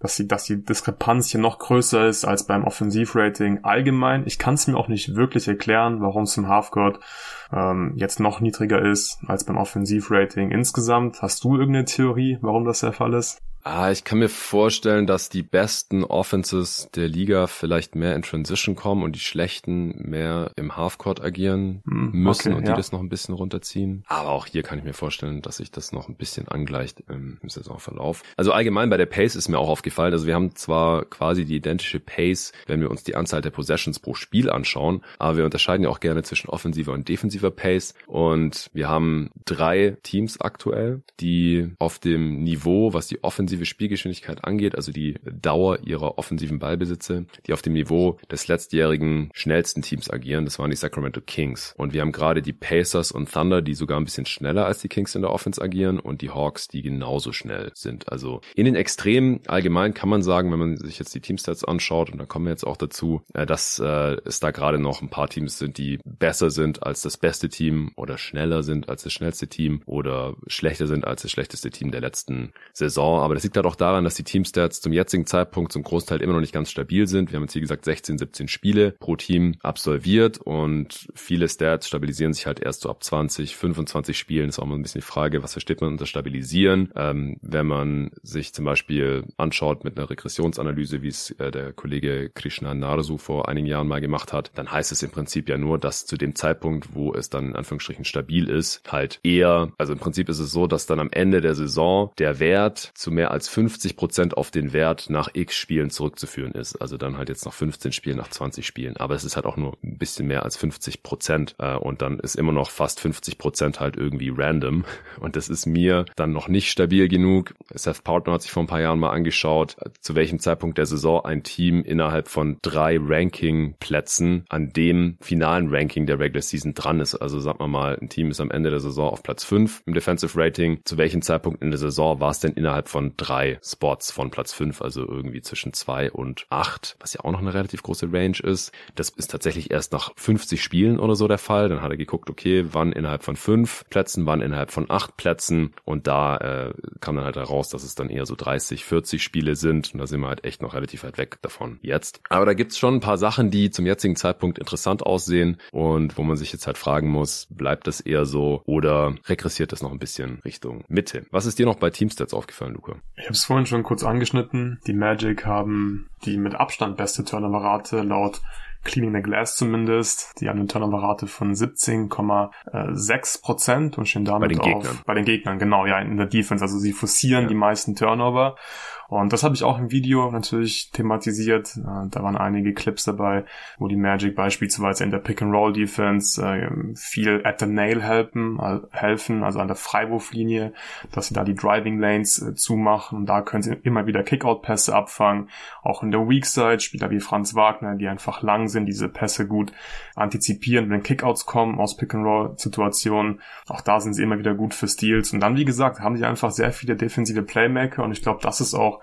B: dass die, dass die Diskrepanz hier noch größer ist als beim Offensivrating allgemein. Ich kann es mir auch nicht wirklich erklären, warum es im Halfcourt ähm, jetzt noch niedriger ist als beim Offensivrating insgesamt. Hast du irgendeine Theorie, warum das der Fall ist?
A: Ah, ich kann mir vorstellen, dass die besten Offenses der Liga vielleicht mehr in Transition kommen und die schlechten mehr im Halfcourt agieren hm, müssen okay, und die ja. das noch ein bisschen runterziehen. Aber auch hier kann ich mir vorstellen, dass sich das noch ein bisschen angleicht im, im Saisonverlauf. Also allgemein bei der Pace ist mir auch aufgefallen. Also wir haben zwar quasi die identische Pace, wenn wir uns die Anzahl der Possessions pro Spiel anschauen, aber wir unterscheiden ja auch gerne zwischen offensiver und defensiver Pace. Und wir haben drei Teams aktuell, die auf dem Niveau, was die Offensive offensive Spielgeschwindigkeit angeht, also die Dauer ihrer offensiven Ballbesitze, die auf dem Niveau des letztjährigen schnellsten Teams agieren. Das waren die Sacramento Kings. Und wir haben gerade die Pacers und Thunder, die sogar ein bisschen schneller als die Kings in der Offense agieren und die Hawks, die genauso schnell sind. Also in den Extremen allgemein kann man sagen, wenn man sich jetzt die Teamstats anschaut, und da kommen wir jetzt auch dazu, äh, dass äh, es da gerade noch ein paar Teams sind, die besser sind als das beste Team oder schneller sind als das schnellste Team oder schlechter sind als das schlechteste Team der letzten Saison. Aber das das liegt halt auch daran, dass die Teamstats zum jetzigen Zeitpunkt zum Großteil immer noch nicht ganz stabil sind. Wir haben jetzt, wie gesagt, 16, 17 Spiele pro Team absolviert und viele Stats stabilisieren sich halt erst so ab 20, 25 Spielen. Das ist auch mal ein bisschen die Frage, was versteht man unter stabilisieren? Ähm, wenn man sich zum Beispiel anschaut mit einer Regressionsanalyse, wie es äh, der Kollege Krishna Narsu vor einigen Jahren mal gemacht hat, dann heißt es im Prinzip ja nur, dass zu dem Zeitpunkt, wo es dann in Anführungsstrichen stabil ist, halt eher, also im Prinzip ist es so, dass dann am Ende der Saison der Wert zu mehr als 50 Prozent auf den Wert nach x Spielen zurückzuführen ist. Also dann halt jetzt nach 15 Spielen, nach 20 Spielen. Aber es ist halt auch nur ein bisschen mehr als 50 Prozent. Äh, und dann ist immer noch fast 50 Prozent halt irgendwie random. Und das ist mir dann noch nicht stabil genug. Seth Partner hat sich vor ein paar Jahren mal angeschaut, zu welchem Zeitpunkt der Saison ein Team innerhalb von drei Ranking-Plätzen an dem finalen Ranking der Regular Season dran ist. Also sagen wir mal, ein Team ist am Ende der Saison auf Platz 5 im Defensive Rating. Zu welchem Zeitpunkt in der Saison war es denn innerhalb von drei Spots von Platz 5, also irgendwie zwischen 2 und 8, was ja auch noch eine relativ große Range ist. Das ist tatsächlich erst nach 50 Spielen oder so der Fall. Dann hat er geguckt, okay, wann innerhalb von 5 Plätzen, wann innerhalb von 8 Plätzen und da äh, kam dann halt heraus, dass es dann eher so 30, 40 Spiele sind und da sind wir halt echt noch relativ weit weg davon jetzt. Aber da gibt's schon ein paar Sachen, die zum jetzigen Zeitpunkt interessant aussehen und wo man sich jetzt halt fragen muss, bleibt das eher so oder regressiert das noch ein bisschen Richtung Mitte? Was ist dir noch bei Teamstats aufgefallen, Luca?
B: Ich habe es vorhin schon kurz angeschnitten. Die Magic haben die mit Abstand beste Turnover-Rate laut Cleaning the Glass zumindest. Die haben eine Turnover-Rate von 17,6 Prozent und stehen damit bei den auf Gegnern. bei den Gegnern, genau, ja, in der Defense. Also sie forcieren ja. die meisten Turnover und das habe ich auch im Video natürlich thematisiert. Äh, da waren einige Clips dabei, wo die Magic beispielsweise in der Pick-and-Roll-Defense äh, viel at the nail helfen, helfen, also an der Freiwurflinie, dass sie da die Driving Lanes äh, zumachen. Und da können sie immer wieder Kickout-Pässe abfangen. Auch in der Weak Side Spieler wie Franz Wagner, die einfach lang sind, diese Pässe gut antizipieren, wenn Kickouts kommen aus Pick-and-Roll-Situationen. Auch da sind sie immer wieder gut für Steals. Und dann, wie gesagt, haben sie einfach sehr viele defensive Playmaker. Und ich glaube, das ist auch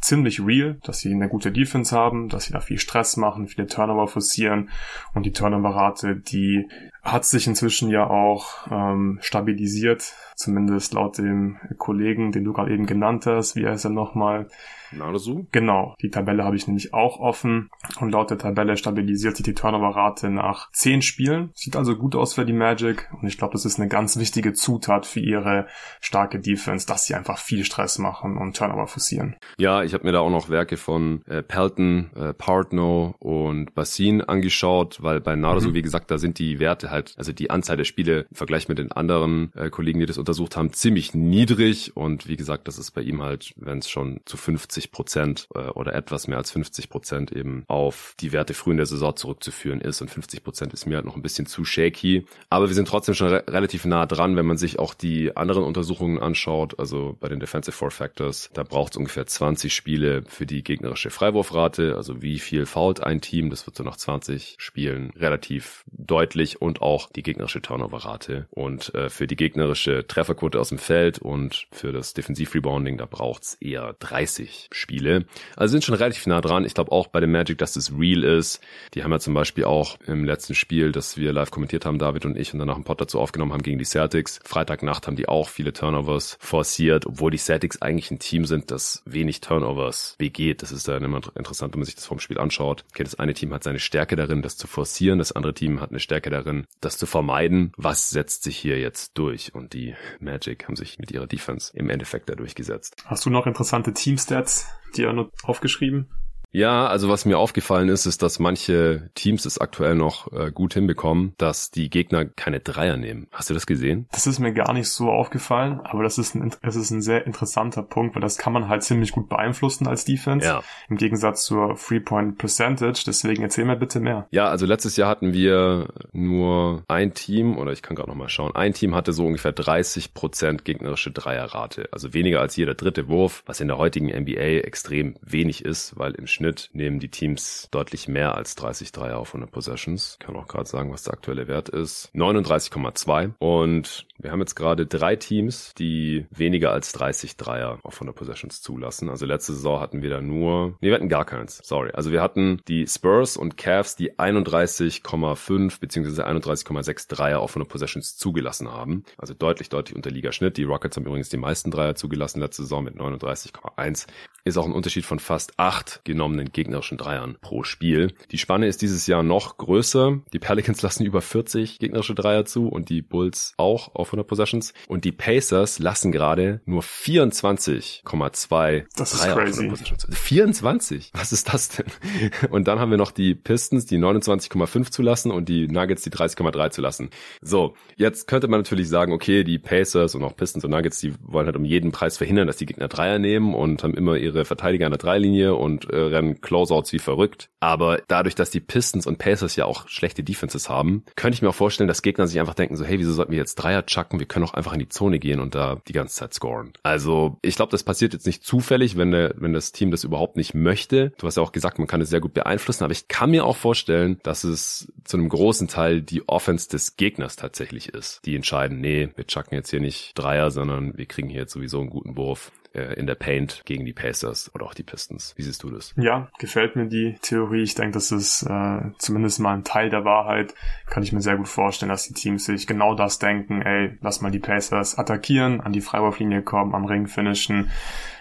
B: ziemlich real, dass sie eine gute Defense haben, dass sie da viel Stress machen, viele Turnover forcieren. Und die Turnover-Rate, die hat sich inzwischen ja auch ähm, stabilisiert, zumindest laut dem Kollegen, den du gerade eben genannt hast, wie heißt er nochmal,
A: Nadesu?
B: Genau, die Tabelle habe ich nämlich auch offen. Und laut der Tabelle stabilisiert sich die Turnover-Rate nach zehn Spielen. Sieht also gut aus für die Magic. Und ich glaube, das ist eine ganz wichtige Zutat für ihre starke Defense, dass sie einfach viel Stress machen und Turnover forcieren.
A: Ja, ich habe mir da auch noch Werke von äh, Pelton, äh, Partno und Bassin angeschaut, weil bei Nadesu, mhm. wie gesagt, da sind die Werte halt, also die Anzahl der Spiele im Vergleich mit den anderen äh, Kollegen, die das untersucht haben, ziemlich niedrig und wie gesagt, das ist bei ihm halt, wenn es schon zu 50 50 Prozent äh, oder etwas mehr als 50 Prozent eben auf die Werte früh in der Saison zurückzuführen ist. Und 50 Prozent ist mir halt noch ein bisschen zu shaky. Aber wir sind trotzdem schon re relativ nah dran, wenn man sich auch die anderen Untersuchungen anschaut. Also bei den Defensive Four Factors, da braucht es ungefähr 20 Spiele für die gegnerische Freiwurfrate. Also wie viel fault ein Team, das wird so nach 20 Spielen relativ deutlich und auch die gegnerische Turnover-Rate. Und äh, für die gegnerische Trefferquote aus dem Feld und für das Defensiv-Rebounding, da braucht es eher 30 Spiele. Also sind schon relativ nah dran. Ich glaube auch bei dem Magic, dass das real ist. Die haben ja zum Beispiel auch im letzten Spiel, das wir live kommentiert haben, David und ich, und danach einen Pod dazu aufgenommen haben gegen die Celtics. Freitagnacht haben die auch viele Turnovers forciert, obwohl die Celtics eigentlich ein Team sind, das wenig Turnovers begeht. Das ist dann immer interessant, wenn man sich das vom Spiel anschaut. Okay, das eine Team hat seine Stärke darin, das zu forcieren. Das andere Team hat eine Stärke darin, das zu vermeiden. Was setzt sich hier jetzt durch? Und die Magic haben sich mit ihrer Defense im Endeffekt da durchgesetzt.
B: Hast du noch interessante Teamstats dir noch aufgeschrieben?
A: Ja, also was mir aufgefallen ist, ist, dass manche Teams es aktuell noch äh, gut hinbekommen, dass die Gegner keine Dreier nehmen. Hast du das gesehen?
B: Das ist mir gar nicht so aufgefallen, aber das ist ein, das ist ein sehr interessanter Punkt, weil das kann man halt ziemlich gut beeinflussen als Defense. Ja. Im Gegensatz zur Three-Point Percentage. Deswegen erzähl mir bitte mehr.
A: Ja, also letztes Jahr hatten wir nur ein Team, oder ich kann gerade noch mal schauen, ein Team hatte so ungefähr 30 Prozent gegnerische Dreierrate. Also weniger als jeder dritte Wurf, was in der heutigen NBA extrem wenig ist, weil im Schnitt nehmen die Teams deutlich mehr als 30 Dreier auf 100 Possessions. Ich kann auch gerade sagen, was der aktuelle Wert ist. 39,2. Und wir haben jetzt gerade drei Teams, die weniger als 30 Dreier auf 100 Possessions zulassen. Also letzte Saison hatten wir da nur, nee, wir hatten gar keins. Sorry. Also wir hatten die Spurs und Cavs, die 31,5 bzw. 31,6 Dreier auf 100 Possessions zugelassen haben. Also deutlich, deutlich unter Ligaschnitt. Die Rockets haben übrigens die meisten Dreier zugelassen letzte Saison mit 39,1. Ist auch ein Unterschied von fast 8 genommen genommenen gegnerischen Dreiern pro Spiel. Die Spanne ist dieses Jahr noch größer. Die Pelicans lassen über 40 gegnerische Dreier zu und die Bulls auch auf 100 Possessions. Und die Pacers lassen gerade nur 24,2
B: Das ist crazy.
A: 24? Was ist das denn? Und dann haben wir noch die Pistons, die 29,5 zulassen und die Nuggets, die 30,3 zulassen. So, jetzt könnte man natürlich sagen, okay, die Pacers und auch Pistons und Nuggets, die wollen halt um jeden Preis verhindern, dass die Gegner Dreier nehmen und haben immer ihre Verteidiger an der Dreilinie und äh, rennen Closeouts wie verrückt. Aber dadurch, dass die Pistons und Pacers ja auch schlechte Defenses haben, könnte ich mir auch vorstellen, dass Gegner sich einfach denken so, hey, wieso sollten wir jetzt Dreier chucken? Wir können auch einfach in die Zone gehen und da die ganze Zeit scoren. Also ich glaube, das passiert jetzt nicht zufällig, wenn, der, wenn das Team das überhaupt nicht möchte. Du hast ja auch gesagt, man kann es sehr gut beeinflussen, aber ich kann mir auch vorstellen, dass es zu einem großen Teil die Offense des Gegners tatsächlich ist, die entscheiden, nee, wir chucken jetzt hier nicht Dreier, sondern wir kriegen hier jetzt sowieso einen guten Wurf äh, in der Paint gegen die Pacers oder auch die Pistons. Wie siehst du das?
B: Ja, gefällt mir die Theorie. Ich denke, das ist äh, zumindest mal ein Teil der Wahrheit. Kann ich mir sehr gut vorstellen, dass die Teams sich genau das denken. Ey, lass mal die Pacers attackieren, an die Freiwurflinie kommen, am Ring finishen.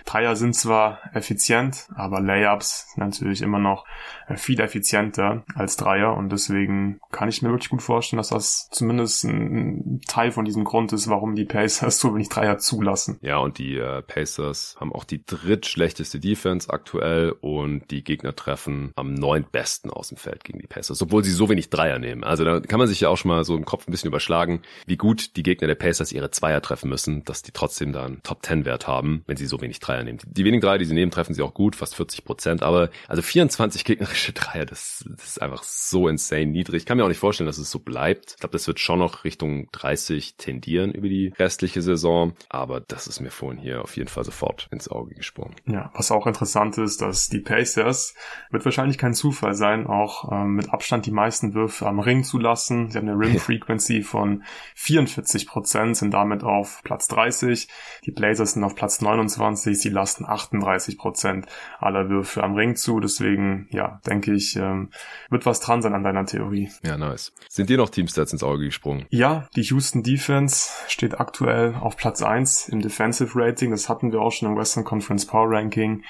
B: Dreier sind zwar effizient, aber Layups sind natürlich immer noch äh, viel effizienter als Dreier und deswegen kann ich mir wirklich gut vorstellen, dass das zumindest ein Teil von diesem Grund ist, warum die Pacers so wenig Dreier zulassen.
A: Ja, und die äh, Pacers haben auch die drittschlechteste Defense aktuell und die Gegner treffen am neuntbesten aus dem Feld gegen die Pacers, obwohl sie so wenig Dreier nehmen. Also da kann man sich ja auch schon mal so im Kopf ein bisschen überschlagen, wie gut die Gegner der Pacers ihre Zweier treffen müssen, dass die trotzdem da einen Top-10-Wert haben, wenn sie so wenig Dreier Dreier nehmen. Die wenigen Dreier, die sie nehmen, treffen sie auch gut, fast 40 Prozent. Aber also 24 gegnerische Dreier, das, das ist einfach so insane niedrig. Ich kann mir auch nicht vorstellen, dass es so bleibt. Ich glaube, das wird schon noch Richtung 30 tendieren über die restliche Saison. Aber das ist mir vorhin hier auf jeden Fall sofort ins Auge gesprungen.
B: Ja, was auch interessant ist, dass die Pacers, wird wahrscheinlich kein Zufall sein, auch ähm, mit Abstand die meisten Würfe am Ring zu lassen. Sie haben eine Rim Frequency von 44 Prozent, sind damit auf Platz 30. Die Blazers sind auf Platz 29 sie lasten 38 Prozent aller Würfe am Ring zu. Deswegen, ja, denke ich, ähm, wird was dran sein an deiner Theorie.
A: Ja, nice. Sind dir noch Teamstats ins Auge gesprungen?
B: Ja, die Houston Defense steht aktuell auf Platz 1 im Defensive Rating. Das hatten wir auch schon im Western Conference Power Ranking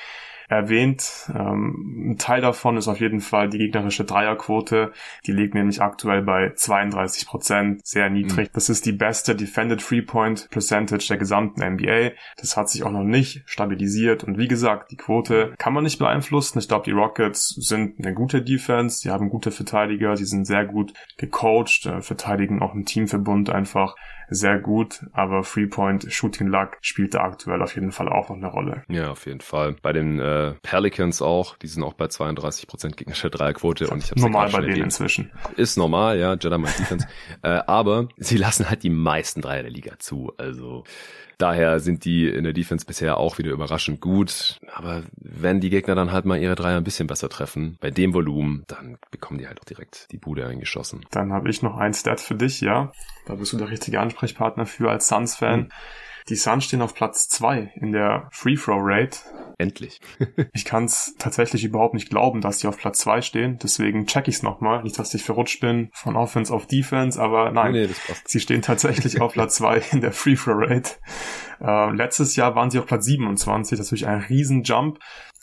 B: erwähnt. Ähm, ein Teil davon ist auf jeden Fall die gegnerische Dreierquote. Die liegt nämlich aktuell bei 32 Prozent, sehr niedrig. Mhm. Das ist die beste Defended Free Point Percentage der gesamten NBA. Das hat sich auch noch nicht stabilisiert. Und wie gesagt, die Quote kann man nicht beeinflussen. Ich glaube, die Rockets sind eine gute Defense. Die haben gute Verteidiger. Die sind sehr gut gecoacht, äh, verteidigen auch im Teamverbund einfach sehr gut, aber Three-Point Shooting Luck spielt da aktuell auf jeden Fall auch noch eine Rolle.
A: Ja, auf jeden Fall. Bei den äh, Pelicans auch, die sind auch bei 32% gegnerische Dreierquote und ich habe
B: normal bei denen inzwischen.
A: Ist normal, ja, Jedi Defense, äh, aber sie lassen halt die meisten Dreier der Liga zu, also Daher sind die in der Defense bisher auch wieder überraschend gut. Aber wenn die Gegner dann halt mal ihre Dreier ein bisschen besser treffen, bei dem Volumen, dann bekommen die halt auch direkt die Bude eingeschossen.
B: Dann habe ich noch ein Stat für dich, ja. Da bist du der richtige Ansprechpartner für als Suns-Fan. Mhm. Die Suns stehen auf Platz zwei in der Free Throw Rate.
A: Endlich.
B: ich kann es tatsächlich überhaupt nicht glauben, dass die auf Platz zwei stehen. Deswegen check ich es nochmal. Nicht, dass ich verrutscht bin von Offense auf Defense, aber nein. Nee, sie stehen tatsächlich auf Platz zwei in der Free Throw Rate. Äh, letztes Jahr waren sie auf Platz 27. Das ist natürlich ein Riesenjump.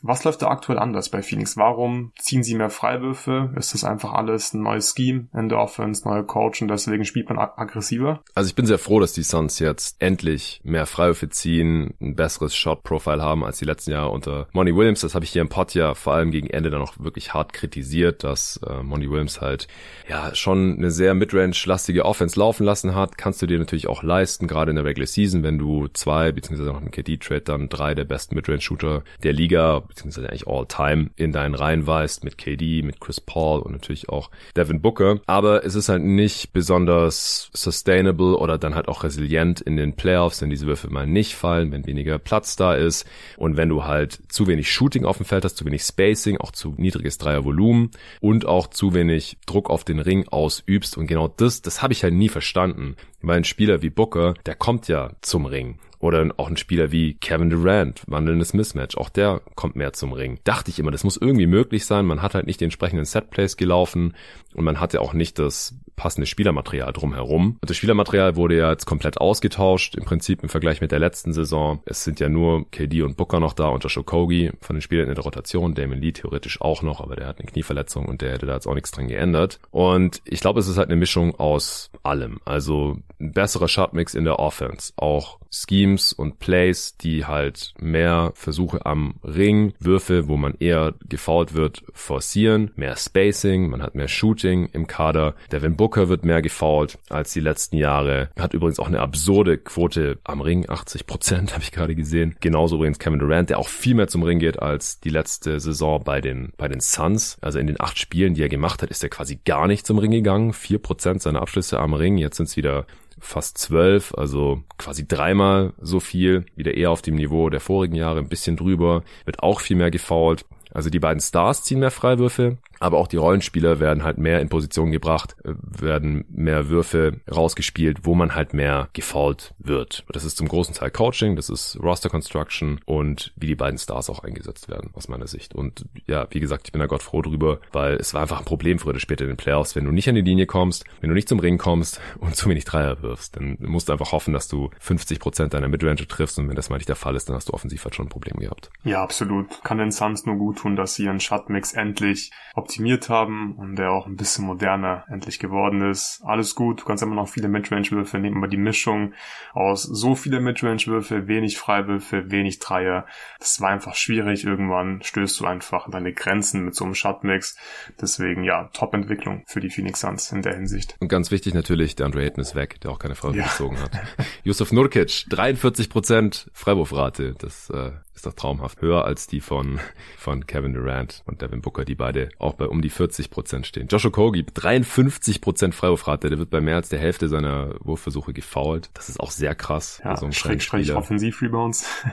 B: Was läuft da aktuell anders bei Phoenix? Warum ziehen sie mehr Freiwürfe? Ist das einfach alles ein neues Scheme in der Offense, neuer Coach und deswegen spielt man ag aggressiver?
A: Also ich bin sehr froh, dass die Suns jetzt endlich mehr Freiwürfe ziehen, ein besseres Shot-Profile haben als die letzten Jahre unter Monty Williams. Das habe ich hier im Pod ja vor allem gegen Ende dann auch wirklich hart kritisiert, dass äh, Monty Williams halt ja schon eine sehr Midrange-lastige Offense laufen lassen hat. Kannst du dir natürlich auch leisten, gerade in der Regular Season, wenn du zwei beziehungsweise noch einen KD-Trade dann drei der besten Midrange-Shooter der Liga beziehungsweise eigentlich All-Time in deinen Reihen weißt, mit KD, mit Chris Paul und natürlich auch Devin Booker. Aber es ist halt nicht besonders sustainable oder dann halt auch resilient in den Playoffs, wenn diese Würfe mal nicht fallen, wenn weniger Platz da ist und wenn du halt zu wenig Shooting auf dem Feld hast, zu wenig Spacing, auch zu niedriges Dreiervolumen und auch zu wenig Druck auf den Ring ausübst. Und genau das, das habe ich halt nie verstanden weil ein Spieler wie Booker, der kommt ja zum Ring. Oder auch ein Spieler wie Kevin Durant, wandelndes Mismatch, auch der kommt mehr zum Ring. Dachte ich immer, das muss irgendwie möglich sein. Man hat halt nicht die entsprechenden Setplays gelaufen und man hat ja auch nicht das passende Spielermaterial drumherum. Und das Spielermaterial wurde ja jetzt komplett ausgetauscht, im Prinzip im Vergleich mit der letzten Saison. Es sind ja nur KD und Booker noch da und Josh Okogie von den Spielern in der Rotation, Damon Lee theoretisch auch noch, aber der hat eine Knieverletzung und der hätte da jetzt auch nichts dran geändert. Und ich glaube, es ist halt eine Mischung aus allem. Also besserer Shotmix in der Offense, auch Schemes und Plays, die halt mehr Versuche am Ring, Würfe, wo man eher gefoult wird, forcieren, mehr Spacing, man hat mehr Shooting im Kader. Devin Booker wird mehr gefoult als die letzten Jahre. Hat übrigens auch eine absurde Quote am Ring, 80 Prozent habe ich gerade gesehen. Genauso übrigens Kevin Durant, der auch viel mehr zum Ring geht als die letzte Saison bei den, bei den Suns. Also in den acht Spielen, die er gemacht hat, ist er quasi gar nicht zum Ring gegangen. Vier Prozent seiner Abschlüsse am Ring. Jetzt sind es wieder fast zwölf, also quasi dreimal so viel, wieder eher auf dem Niveau der vorigen Jahre, ein bisschen drüber, wird auch viel mehr gefoult. Also die beiden Stars ziehen mehr Freiwürfe, aber auch die Rollenspieler werden halt mehr in Position gebracht, äh, werden mehr Würfe rausgespielt, wo man halt mehr gefault wird. Das ist zum großen Teil Coaching, das ist Roster Construction und wie die beiden Stars auch eingesetzt werden, aus meiner Sicht. Und ja, wie gesagt, ich bin da Gott froh drüber, weil es war einfach ein Problem früher oder später in den Playoffs, wenn du nicht an die Linie kommst, wenn du nicht zum Ring kommst und zu wenig Dreier wirfst, dann musst du einfach hoffen, dass du 50 Prozent deiner Midrange triffst und wenn das mal nicht der Fall ist, dann hast du offensiv halt schon ein Problem gehabt.
B: Ja, absolut. Kann den Suns nur gut tun, dass sie ihren Shotmix endlich optimiert haben und der auch ein bisschen moderner endlich geworden ist. Alles gut, du kannst immer noch viele Midrange-Würfe nehmen, aber die Mischung aus so viele Midrange-Würfe, wenig Freiwürfe, wenig Dreier, das war einfach schwierig. Irgendwann stößt du einfach an deine Grenzen mit so einem Shotmix. Deswegen ja, Top-Entwicklung für die Phoenix Suns in der Hinsicht.
A: Und ganz wichtig natürlich, der Andre Ayton ist weg, der auch keine Freiwürfe ja. gezogen hat. Yusuf Nurkic, 43% Freiwurfrate. Das äh, ist doch traumhaft. Höher als die von, von Kevin Durant und Devin Booker, die beide auch bei um die 40 Prozent stehen. Joshua Kogi, 53 Prozent Freiwurfrate. Der wird bei mehr als der Hälfte seiner Wurfversuche gefoult. Das ist auch sehr krass.
B: Ja, so Schrägstrich Offensiv-Rebounds.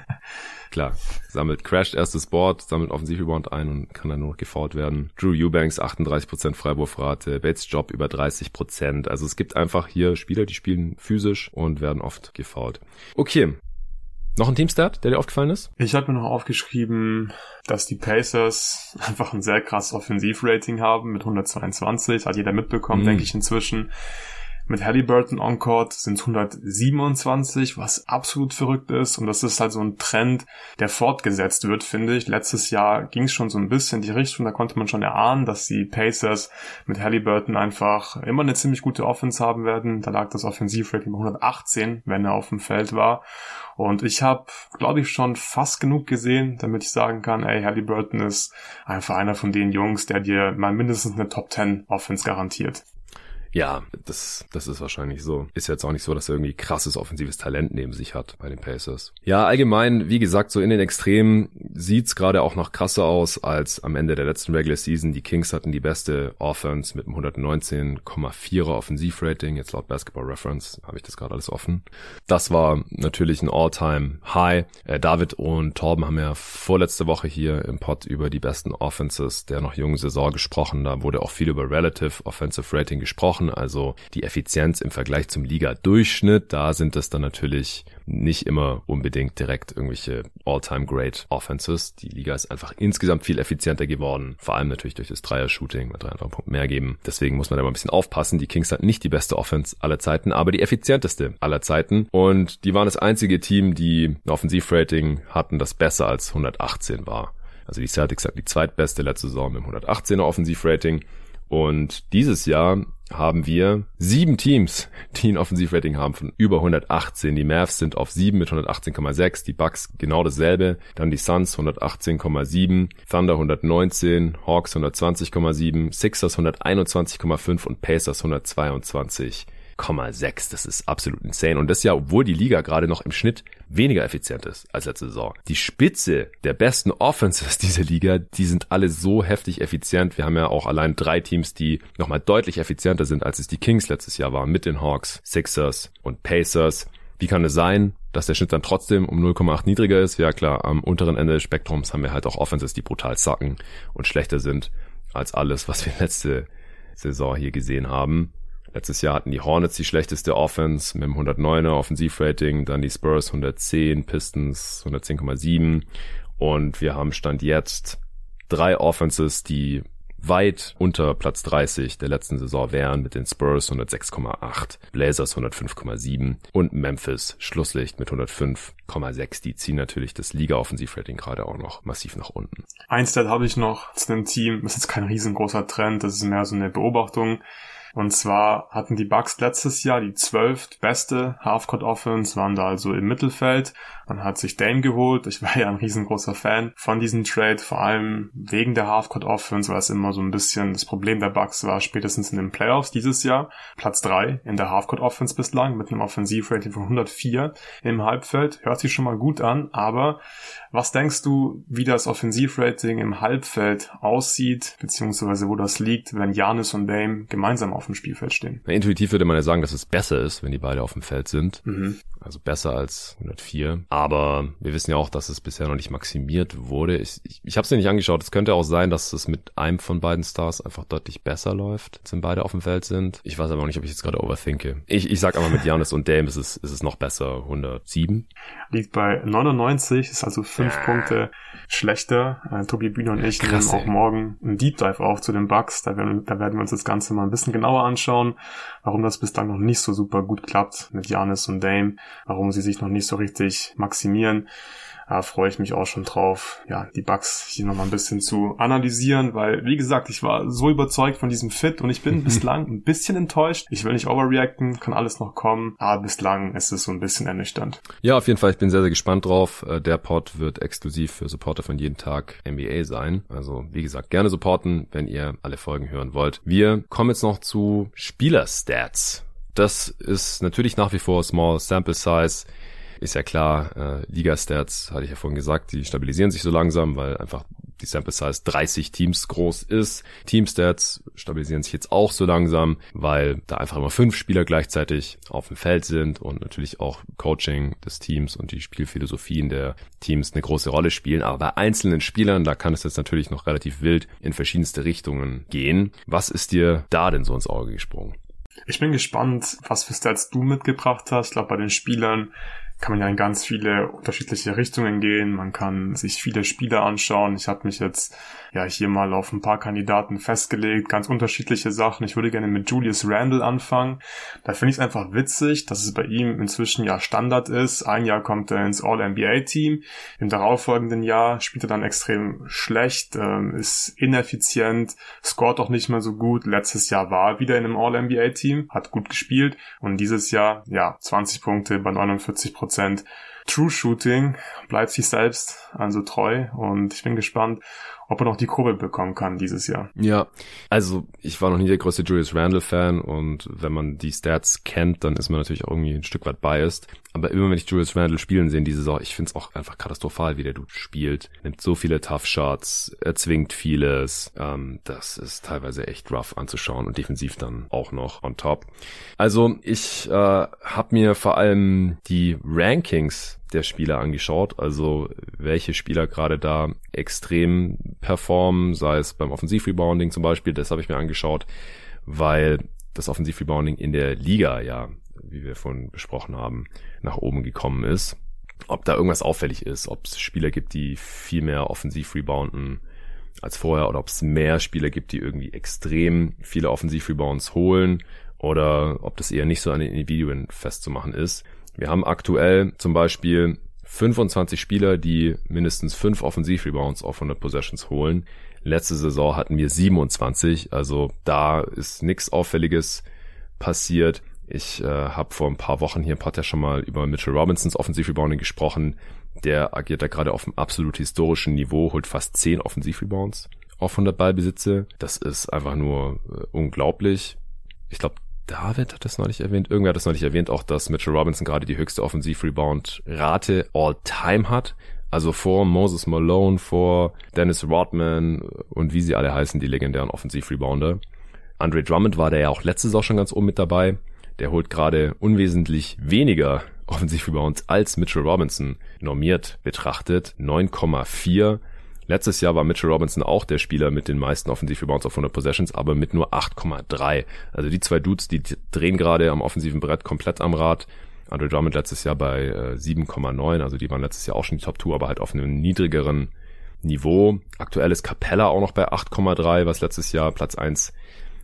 A: Klar, sammelt Crash erstes Board, sammelt Offensiv-Rebound ein und kann dann nur noch gefoult werden. Drew Eubanks 38 Prozent Freiwurfrate, Bates Job über 30%. Prozent. Also es gibt einfach hier Spieler, die spielen physisch und werden oft gefoult. Okay, noch ein Teamstat, der dir aufgefallen ist?
B: Ich habe mir noch aufgeschrieben, dass die Pacers einfach ein sehr krasses Offensivrating haben mit 122. Hat jeder mitbekommen, mhm. denke ich inzwischen. Mit Halliburton on Court sind es 127, was absolut verrückt ist. Und das ist halt so ein Trend, der fortgesetzt wird, finde ich. Letztes Jahr ging es schon so ein bisschen in die Richtung, da konnte man schon erahnen, dass die Pacers mit Halliburton einfach immer eine ziemlich gute Offense haben werden. Da lag das Offensivrating bei 118, wenn er auf dem Feld war. Und ich habe, glaube ich, schon fast genug gesehen, damit ich sagen kann, ey, Halliburton ist einfach einer von den Jungs, der dir mal mindestens eine Top 10 Offense garantiert.
A: Ja, das, das ist wahrscheinlich so. Ist jetzt auch nicht so, dass er irgendwie krasses offensives Talent neben sich hat bei den Pacers. Ja, allgemein, wie gesagt, so in den Extremen sieht's gerade auch noch krasser aus als am Ende der letzten Regular Season. Die Kings hatten die beste Offense mit einem 119,4er Offensivrating. Jetzt laut Basketball Reference habe ich das gerade alles offen. Das war natürlich ein All-Time High. Äh, David und Torben haben ja vorletzte Woche hier im Pod über die besten Offenses der noch jungen Saison gesprochen. Da wurde auch viel über Relative Offensive Rating gesprochen gesprochen, also die Effizienz im Vergleich zum Liga-Durchschnitt. Da sind es dann natürlich nicht immer unbedingt direkt irgendwelche All-Time-Great Offenses. Die Liga ist einfach insgesamt viel effizienter geworden. Vor allem natürlich durch das Dreier-Shooting, weil drei einfach einen Punkt mehr geben. Deswegen muss man da mal ein bisschen aufpassen. Die Kings hatten nicht die beste Offense aller Zeiten, aber die effizienteste aller Zeiten. Und die waren das einzige Team, die ein Offensivrating hatten, das besser als 118 war. Also die Celtics hatten die zweitbeste letzte Saison mit 118er Offensivrating. Und dieses Jahr haben wir sieben Teams, die ein Offensivrating haben von über 118. Die Mavs sind auf 7 mit 118,6, die Bucks genau dasselbe, dann die Suns 118,7, Thunder 119, Hawks 120,7, Sixers 121,5 und Pacers 122. 8,6. Das ist absolut insane. Und das ja, obwohl die Liga gerade noch im Schnitt weniger effizient ist als letzte Saison. Die Spitze der besten Offenses dieser Liga, die sind alle so heftig effizient. Wir haben ja auch allein drei Teams, die nochmal deutlich effizienter sind, als es die Kings letztes Jahr waren, mit den Hawks, Sixers und Pacers. Wie kann es sein, dass der Schnitt dann trotzdem um 0,8 niedriger ist? Ja klar, am unteren Ende des Spektrums haben wir halt auch Offenses, die brutal sacken und schlechter sind als alles, was wir letzte Saison hier gesehen haben. Letztes Jahr hatten die Hornets die schlechteste Offense mit dem 109er Offensivrating, dann die Spurs 110, Pistons 110,7 und wir haben Stand jetzt drei Offenses, die weit unter Platz 30 der letzten Saison wären mit den Spurs 106,8, Blazers 105,7 und Memphis Schlusslicht mit 105,6. Die ziehen natürlich das Liga-Offensivrating gerade auch noch massiv nach unten.
B: Eins Stat habe ich noch zu dem Team. Das ist jetzt kein riesengroßer Trend, das ist mehr so eine Beobachtung. Und zwar hatten die Bucks letztes Jahr die zwölft beste Halfcourt Offense, waren da also im Mittelfeld. Man hat sich Dame geholt. Ich war ja ein riesengroßer Fan von diesem Trade, vor allem wegen der Halfcourt Offense, weil es immer so ein bisschen das Problem der Bucks war, spätestens in den Playoffs dieses Jahr. Platz drei in der Halfcourt Offense bislang mit einem Offensivrating von 104 im Halbfeld. Hört sich schon mal gut an, aber was denkst du, wie das Offensivrating im Halbfeld aussieht, beziehungsweise wo das liegt, wenn Janis und Dame gemeinsam auf dem Spielfeld stehen?
A: Intuitiv würde man ja sagen, dass es besser ist, wenn die beide auf dem Feld sind. Mhm. Also besser als 104. Aber wir wissen ja auch, dass es bisher noch nicht maximiert wurde. Ich, ich, ich habe es mir nicht angeschaut. Es könnte auch sein, dass es mit einem von beiden Stars einfach deutlich besser läuft, wenn beide auf dem Feld sind. Ich weiß aber auch nicht, ob ich jetzt gerade overthinke. Ich, ich sag aber mit Janis und Dame ist es, ist es noch besser. 107.
B: Liegt bei 99, ist also fünf ja. Punkte schlechter. Äh, Tobi Bühne und ich Krass, nehmen auch morgen einen Deep Dive auf zu den Bugs. Da werden, da werden wir uns das Ganze mal ein bisschen genauer anschauen, warum das bislang noch nicht so super gut klappt mit Janis und Dame, warum sie sich noch nicht so richtig maximieren da freue ich mich auch schon drauf, ja, die Bugs hier nochmal ein bisschen zu analysieren, weil, wie gesagt, ich war so überzeugt von diesem Fit und ich bin bislang ein bisschen enttäuscht. Ich will nicht overreacten, kann alles noch kommen, aber bislang ist es so ein bisschen ernüchternd.
A: Ja, auf jeden Fall, ich bin sehr, sehr gespannt drauf. Äh, der Pod wird exklusiv für Supporter von jeden Tag NBA sein. Also, wie gesagt, gerne supporten, wenn ihr alle Folgen hören wollt. Wir kommen jetzt noch zu Spielerstats. Das ist natürlich nach wie vor Small Sample Size ist ja klar, äh, Liga-Stats, hatte ich ja vorhin gesagt, die stabilisieren sich so langsam, weil einfach die Sample Size 30 Teams groß ist. Team-Stats stabilisieren sich jetzt auch so langsam, weil da einfach immer fünf Spieler gleichzeitig auf dem Feld sind und natürlich auch Coaching des Teams und die Spielphilosophien der Teams eine große Rolle spielen. Aber bei einzelnen Spielern, da kann es jetzt natürlich noch relativ wild in verschiedenste Richtungen gehen. Was ist dir da denn so ins Auge gesprungen?
B: Ich bin gespannt, was für Stats du mitgebracht hast. Ich glaube, bei den Spielern kann man ja in ganz viele unterschiedliche Richtungen gehen. Man kann sich viele Spiele anschauen. Ich habe mich jetzt ja hier mal auf ein paar Kandidaten festgelegt, ganz unterschiedliche Sachen. Ich würde gerne mit Julius Randle anfangen. Da finde ich es einfach witzig, dass es bei ihm inzwischen ja Standard ist. Ein Jahr kommt er ins All-NBA-Team. Im darauffolgenden Jahr spielt er dann extrem schlecht, ähm, ist ineffizient, scoret auch nicht mehr so gut. Letztes Jahr war er wieder in einem All-NBA-Team, hat gut gespielt und dieses Jahr ja 20 Punkte bei 49 Prozent Prozent. True Shooting, bleibt sich selbst also treu und ich bin gespannt, ob er noch die Kurve bekommen kann dieses Jahr.
A: Ja, also ich war noch nie der größte Julius Randle-Fan und wenn man die Stats kennt, dann ist man natürlich auch irgendwie ein Stück weit biased. Aber immer wenn ich Julius Randle spielen sehe in dieser Saison, ich finde es auch einfach katastrophal, wie der Dude spielt. Nimmt so viele Tough Shots, erzwingt vieles. Ähm, das ist teilweise echt rough anzuschauen und defensiv dann auch noch on top. Also ich äh, habe mir vor allem die Rankings der Spieler angeschaut, also welche Spieler gerade da extrem performen, sei es beim Offensivrebounding zum Beispiel, das habe ich mir angeschaut, weil das Offensivrebounding in der Liga ja, wie wir vorhin besprochen haben, nach oben gekommen ist. Ob da irgendwas auffällig ist, ob es Spieler gibt, die viel mehr offensiv rebounden als vorher oder ob es mehr Spieler gibt, die irgendwie extrem viele Offensivrebounds holen oder ob das eher nicht so an den Individuen festzumachen ist. Wir haben aktuell zum Beispiel 25 Spieler, die mindestens 5 Offensivrebounds auf 100 Possessions holen. Letzte Saison hatten wir 27, also da ist nichts Auffälliges passiert. Ich äh, habe vor ein paar Wochen hier im Podcast schon mal über Mitchell Robinsons Offensivrebounding gesprochen. Der agiert da gerade auf einem absolut historischen Niveau, holt fast 10 Offensivrebounds auf 100 Ballbesitze. Das ist einfach nur äh, unglaublich. Ich glaube, David hat das neulich erwähnt, irgendwer hat das neulich erwähnt, auch dass Mitchell Robinson gerade die höchste Offensiv-Rebound-Rate all-time hat. Also vor Moses Malone, vor Dennis Rodman und wie sie alle heißen, die legendären Offensiv-Rebounder. Andre Drummond war der ja auch letzte Saison schon ganz oben mit dabei. Der holt gerade unwesentlich weniger Offensiv-Rebounds als Mitchell Robinson normiert betrachtet. 9,4 Letztes Jahr war Mitchell Robinson auch der Spieler mit den meisten Offensive Rebounds auf 100 Possessions, aber mit nur 8,3. Also die zwei Dudes, die drehen gerade am offensiven Brett komplett am Rad. Andre Drummond letztes Jahr bei äh, 7,9, also die waren letztes Jahr auch schon die Top 2, aber halt auf einem niedrigeren Niveau. Aktuell ist Capella auch noch bei 8,3, was letztes Jahr Platz 1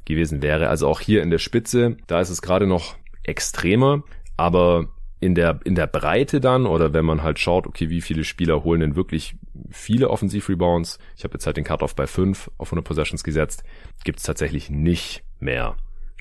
A: gewesen wäre. Also auch hier in der Spitze, da ist es gerade noch extremer, aber in der, in der Breite dann oder wenn man halt schaut, okay, wie viele Spieler holen denn wirklich viele Offensiv-Rebounds, ich habe jetzt halt den Cut-Off bei 5 auf 100 Possessions gesetzt, gibt es tatsächlich nicht mehr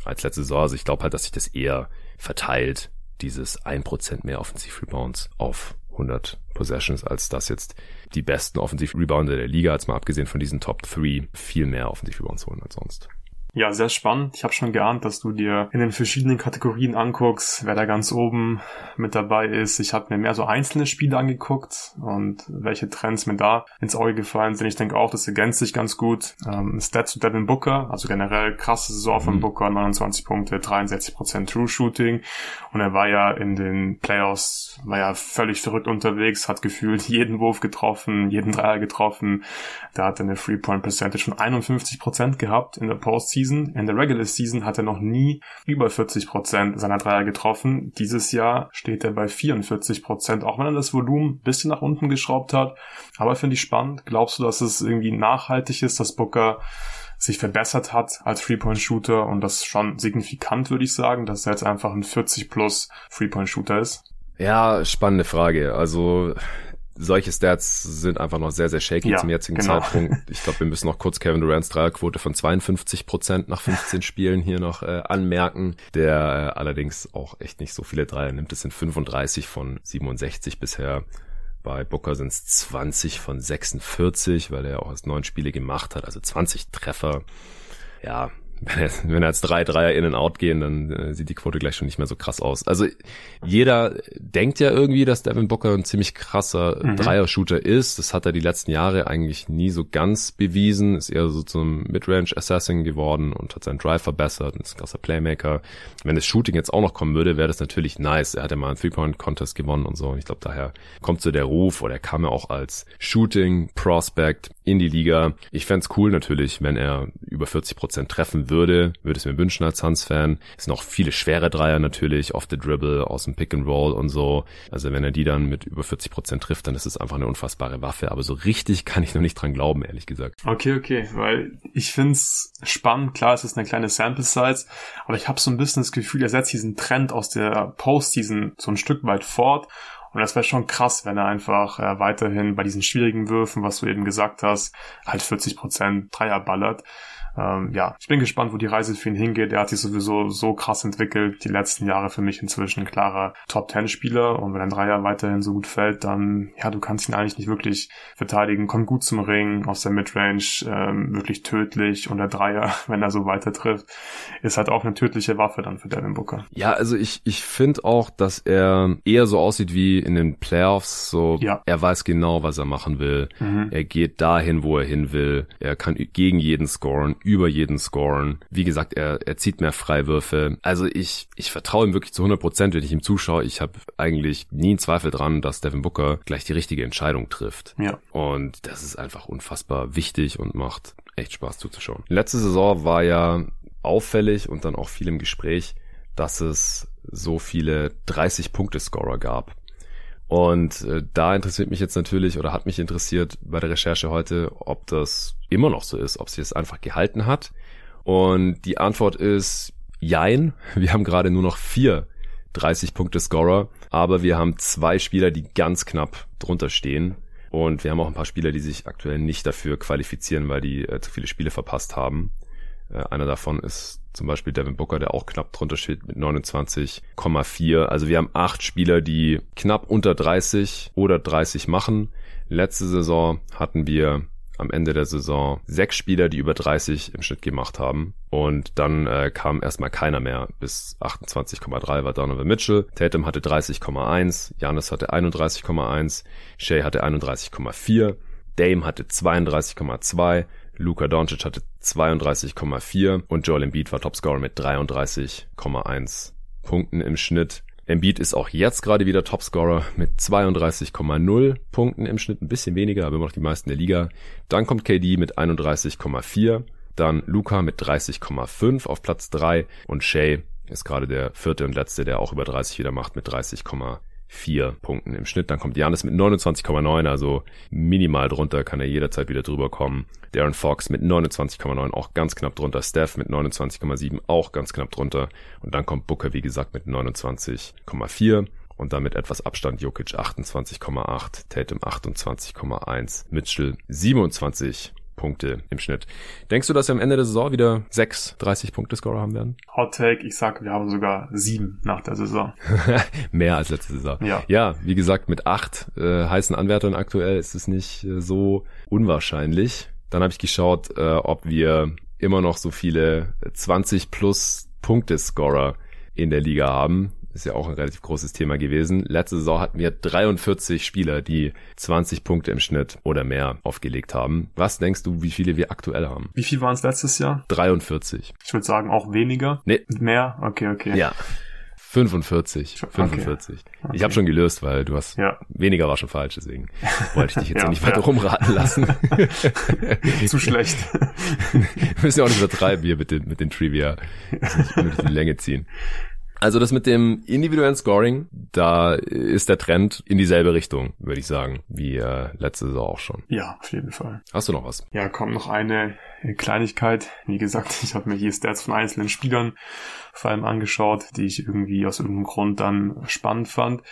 A: als letzte Saison. Also ich glaube halt, dass sich das eher verteilt, dieses 1% mehr Offensiv-Rebounds auf 100 Possessions, als dass jetzt die besten Offensiv-Rebounder der Liga, als mal abgesehen von diesen Top 3, viel mehr Offensiv-Rebounds holen als sonst.
B: Ja, sehr spannend. Ich habe schon geahnt, dass du dir in den verschiedenen Kategorien anguckst, wer da ganz oben mit dabei ist. Ich habe mir mehr so einzelne Spiele angeguckt und welche Trends mir da ins Auge gefallen sind. Ich denke auch, das ergänzt sich ganz gut. Ähm, Stats zu Devin Booker, also generell krasse Saison von mhm. Booker, 29 Punkte, 63% True Shooting und er war ja in den Playoffs, war ja völlig verrückt unterwegs, hat gefühlt jeden Wurf getroffen, jeden Dreier getroffen. Da hat er eine Three-Point-Percentage von 51% gehabt in der Postseason Season. In der Regular Season hat er noch nie über 40 Prozent seiner Dreier getroffen. Dieses Jahr steht er bei 44 Prozent, auch wenn er das Volumen ein bisschen nach unten geschraubt hat. Aber finde ich spannend. Glaubst du, dass es irgendwie nachhaltig ist, dass Booker sich verbessert hat als Three-Point-Shooter und das schon signifikant, würde ich sagen, dass er jetzt einfach ein 40 plus Three-Point-Shooter ist?
A: Ja, spannende Frage. Also solche Stats sind einfach noch sehr, sehr shaky ja, zum jetzigen genau. Zeitpunkt. Ich glaube, wir müssen noch kurz Kevin Durant's Dreierquote von 52 Prozent nach 15 Spielen hier noch äh, anmerken, der äh, allerdings auch echt nicht so viele Dreier nimmt. Es sind 35 von 67 bisher. Bei Booker sind es 20 von 46, weil er auch erst neun Spiele gemacht hat, also 20 Treffer. Ja, wenn er, wenn als drei Dreier in und out gehen, dann äh, sieht die Quote gleich schon nicht mehr so krass aus. Also jeder denkt ja irgendwie, dass Devin Booker ein ziemlich krasser mhm. Dreier-Shooter ist. Das hat er die letzten Jahre eigentlich nie so ganz bewiesen. Ist eher so zum Midrange-Assassin geworden und hat seinen Drive verbessert und ist ein krasser Playmaker. Wenn das Shooting jetzt auch noch kommen würde, wäre das natürlich nice. Er hat ja mal einen Three-Point-Contest gewonnen und so. Und ich glaube, daher kommt so der Ruf oder er kam ja auch als Shooting-Prospect in die Liga. Ich fände cool natürlich, wenn er über 40 Prozent treffen würde, würde es mir wünschen als Suns-Fan. Es sind auch viele schwere Dreier natürlich, off the dribble, aus dem Pick and Roll und so. Also wenn er die dann mit über 40 Prozent trifft, dann ist es einfach eine unfassbare Waffe. Aber so richtig kann ich noch nicht dran glauben, ehrlich gesagt.
B: Okay, okay, weil ich find's spannend. Klar, es ist eine kleine Sample Size, aber ich habe so ein bisschen das Gefühl, er setzt diesen Trend aus der Postseason so ein Stück weit fort. Und das wäre schon krass, wenn er einfach äh, weiterhin bei diesen schwierigen Würfen, was du eben gesagt hast, halt 40% Dreier ballert ähm, ja, ich bin gespannt, wo die Reise für ihn hingeht. Er hat sich sowieso so krass entwickelt. Die letzten Jahre für mich inzwischen klarer Top-10-Spieler. Und wenn ein Dreier weiterhin so gut fällt, dann, ja, du kannst ihn eigentlich nicht wirklich verteidigen. Kommt gut zum Ring, aus der Midrange, ähm, wirklich tödlich. Und der Dreier, wenn er so weiter trifft, ist halt auch eine tödliche Waffe dann für Devin Booker.
A: Ja, also ich, ich finde auch, dass er eher so aussieht wie in den Playoffs. So, ja. er weiß genau, was er machen will. Mhm. Er geht dahin, wo er hin will. Er kann gegen jeden scoren über jeden scoren. Wie gesagt, er, er zieht mehr Freiwürfe. Also ich, ich vertraue ihm wirklich zu 100 Prozent, wenn ich ihm zuschaue. Ich habe eigentlich nie einen Zweifel dran, dass Devin Booker gleich die richtige Entscheidung trifft.
B: Ja.
A: Und das ist einfach unfassbar wichtig und macht echt Spaß zuzuschauen. Letzte Saison war ja auffällig und dann auch viel im Gespräch, dass es so viele 30-Punkte-Scorer gab. Und äh, da interessiert mich jetzt natürlich oder hat mich interessiert bei der Recherche heute, ob das immer noch so ist, ob sie es einfach gehalten hat. Und die Antwort ist Jein. Wir haben gerade nur noch vier 30 Punkte Scorer, aber wir haben zwei Spieler, die ganz knapp drunter stehen. Und wir haben auch ein paar Spieler, die sich aktuell nicht dafür qualifizieren, weil die äh, zu viele Spiele verpasst haben. Äh, einer davon ist zum Beispiel Devin Booker, der auch knapp drunter steht mit 29,4. Also wir haben acht Spieler, die knapp unter 30 oder 30 machen. Letzte Saison hatten wir am Ende der Saison sechs Spieler, die über 30 im Schnitt gemacht haben. Und dann äh, kam erstmal keiner mehr. Bis 28,3 war Donovan Mitchell. Tatum hatte 30,1. Janis hatte 31,1. Shea hatte 31,4. Dame hatte 32,2. Luka Doncic hatte 32,4 und Joel Embiid war Topscorer mit 33,1 Punkten im Schnitt. Embiid ist auch jetzt gerade wieder Topscorer mit 32,0 Punkten im Schnitt, ein bisschen weniger, aber immer noch die meisten der Liga. Dann kommt KD mit 31,4, dann Luca mit 30,5 auf Platz 3 und Shea ist gerade der vierte und letzte, der auch über 30 wieder macht mit 30,5 vier Punkten im Schnitt. Dann kommt Janis mit 29,9, also minimal drunter, kann er jederzeit wieder drüber kommen. Darren Fox mit 29,9 auch ganz knapp drunter. Steph mit 29,7 auch ganz knapp drunter. Und dann kommt Booker, wie gesagt, mit 29,4 und dann mit etwas Abstand Jokic 28,8, Tatum 28,1, Mitchell 27 Punkte im Schnitt. Denkst du, dass wir am Ende der Saison wieder sechs 30-Punkte-Scorer haben werden?
B: Hot Take, ich sag, wir haben sogar sieben nach der Saison.
A: Mehr als letzte Saison. Ja, ja wie gesagt, mit acht äh, heißen Anwärtern aktuell ist es nicht äh, so unwahrscheinlich. Dann habe ich geschaut, äh, ob wir immer noch so viele 20 plus Punkte-Scorer in der Liga haben ist ja auch ein relativ großes Thema gewesen. Letzte Saison hatten wir 43 Spieler, die 20 Punkte im Schnitt oder mehr aufgelegt haben. Was denkst du, wie viele wir aktuell haben?
B: Wie viel waren es letztes Jahr?
A: 43.
B: Ich würde sagen auch weniger.
A: Nee.
B: Mehr? Okay, okay.
A: Ja. 45. 45. Okay. Ich habe schon gelöst, weil du hast ja. weniger war schon falsch, deswegen wollte ich dich jetzt ja, nicht weiter ja. rumraten lassen.
B: Zu schlecht.
A: Wir müssen ja auch nicht übertreiben hier mit den, mit den Trivia. Nicht die Länge ziehen. Also das mit dem individuellen Scoring, da ist der Trend in dieselbe Richtung, würde ich sagen, wie äh, letzte Saison auch schon.
B: Ja, auf jeden Fall.
A: Hast du noch was?
B: Ja, kommt noch eine Kleinigkeit. Wie gesagt, ich habe mir hier Stats von einzelnen Spielern vor allem angeschaut, die ich irgendwie aus irgendeinem Grund dann spannend fand.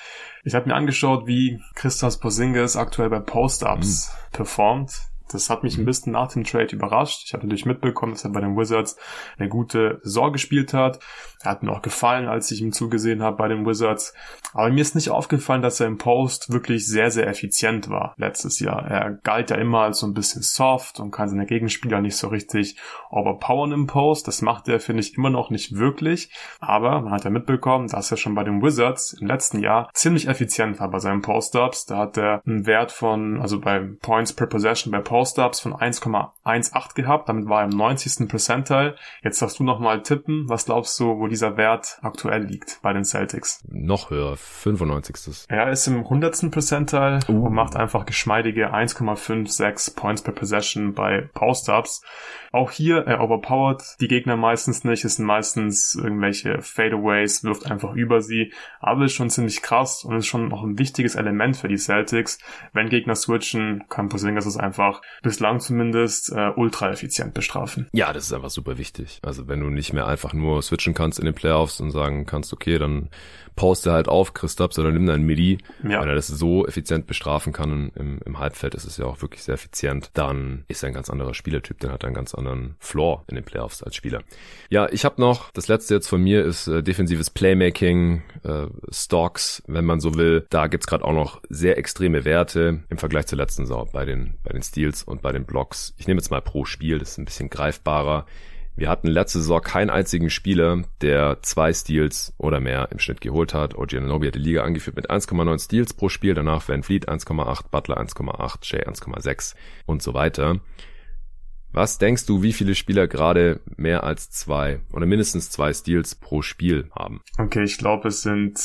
B: Ich habe mir angeschaut, wie Christos Porzingis aktuell bei Post-Ups mhm. performt das hat mich ein mhm. bisschen nach dem Trade überrascht. Ich habe natürlich mitbekommen, dass er bei den Wizards eine gute Saison gespielt hat. Er hat mir auch gefallen, als ich ihm zugesehen habe bei den Wizards. Aber mir ist nicht aufgefallen, dass er im Post wirklich sehr, sehr effizient war letztes Jahr. Er galt ja immer als so ein bisschen soft und kann seine Gegenspieler nicht so richtig overpowern im Post. Das macht er, finde ich, immer noch nicht wirklich. Aber man hat ja mitbekommen, dass er schon bei den Wizards im letzten Jahr ziemlich effizient war bei seinen Post-Ups. Da hat er einen Wert von, also bei Points per Possession bei Post-Ups von 1,18 gehabt. Damit war er im 90. Percentile. Jetzt darfst du nochmal tippen. Was glaubst du, wo dieser Wert aktuell liegt bei den Celtics?
A: Noch höher, 95.
B: Er ist im 100. Percentile uh. und macht einfach geschmeidige 1,56 Points per Possession bei Post-Ups. Auch hier, er overpowered die Gegner meistens nicht. Es sind meistens irgendwelche Fadeaways, wirft einfach über sie. Aber ist schon ziemlich krass und ist schon noch ein wichtiges Element für die Celtics. Wenn Gegner switchen, kann Porzingis es einfach bislang zumindest äh, ultra effizient bestrafen.
A: Ja, das ist einfach super wichtig. Also wenn du nicht mehr einfach nur switchen kannst in den Playoffs und sagen kannst, okay, dann poste halt auf, Christoph, sondern nimm dein Midi. Ja. Wenn er das so effizient bestrafen kann im, im Halbfeld, ist es ja auch wirklich sehr effizient, dann ist er ein ganz anderer Spielertyp, dann hat er einen ganz anderen Floor in den Playoffs als Spieler. Ja, ich habe noch, das letzte jetzt von mir ist äh, defensives Playmaking, äh, Stocks, wenn man so will. Da gibt's gerade auch noch sehr extreme Werte im Vergleich zur letzten Saison bei den, bei den Steals und bei den Blocks. Ich nehme jetzt mal pro Spiel, das ist ein bisschen greifbarer. Wir hatten letzte Saison keinen einzigen Spieler, der zwei Steals oder mehr im Schnitt geholt hat. OG Ananobi hat die Liga angeführt mit 1,9 Steals pro Spiel, danach Van Fleet 1,8, Butler 1,8, Shea 1,6 und so weiter. Was denkst du, wie viele Spieler gerade mehr als zwei oder mindestens zwei Steals pro Spiel haben?
B: Okay, ich glaube, es sind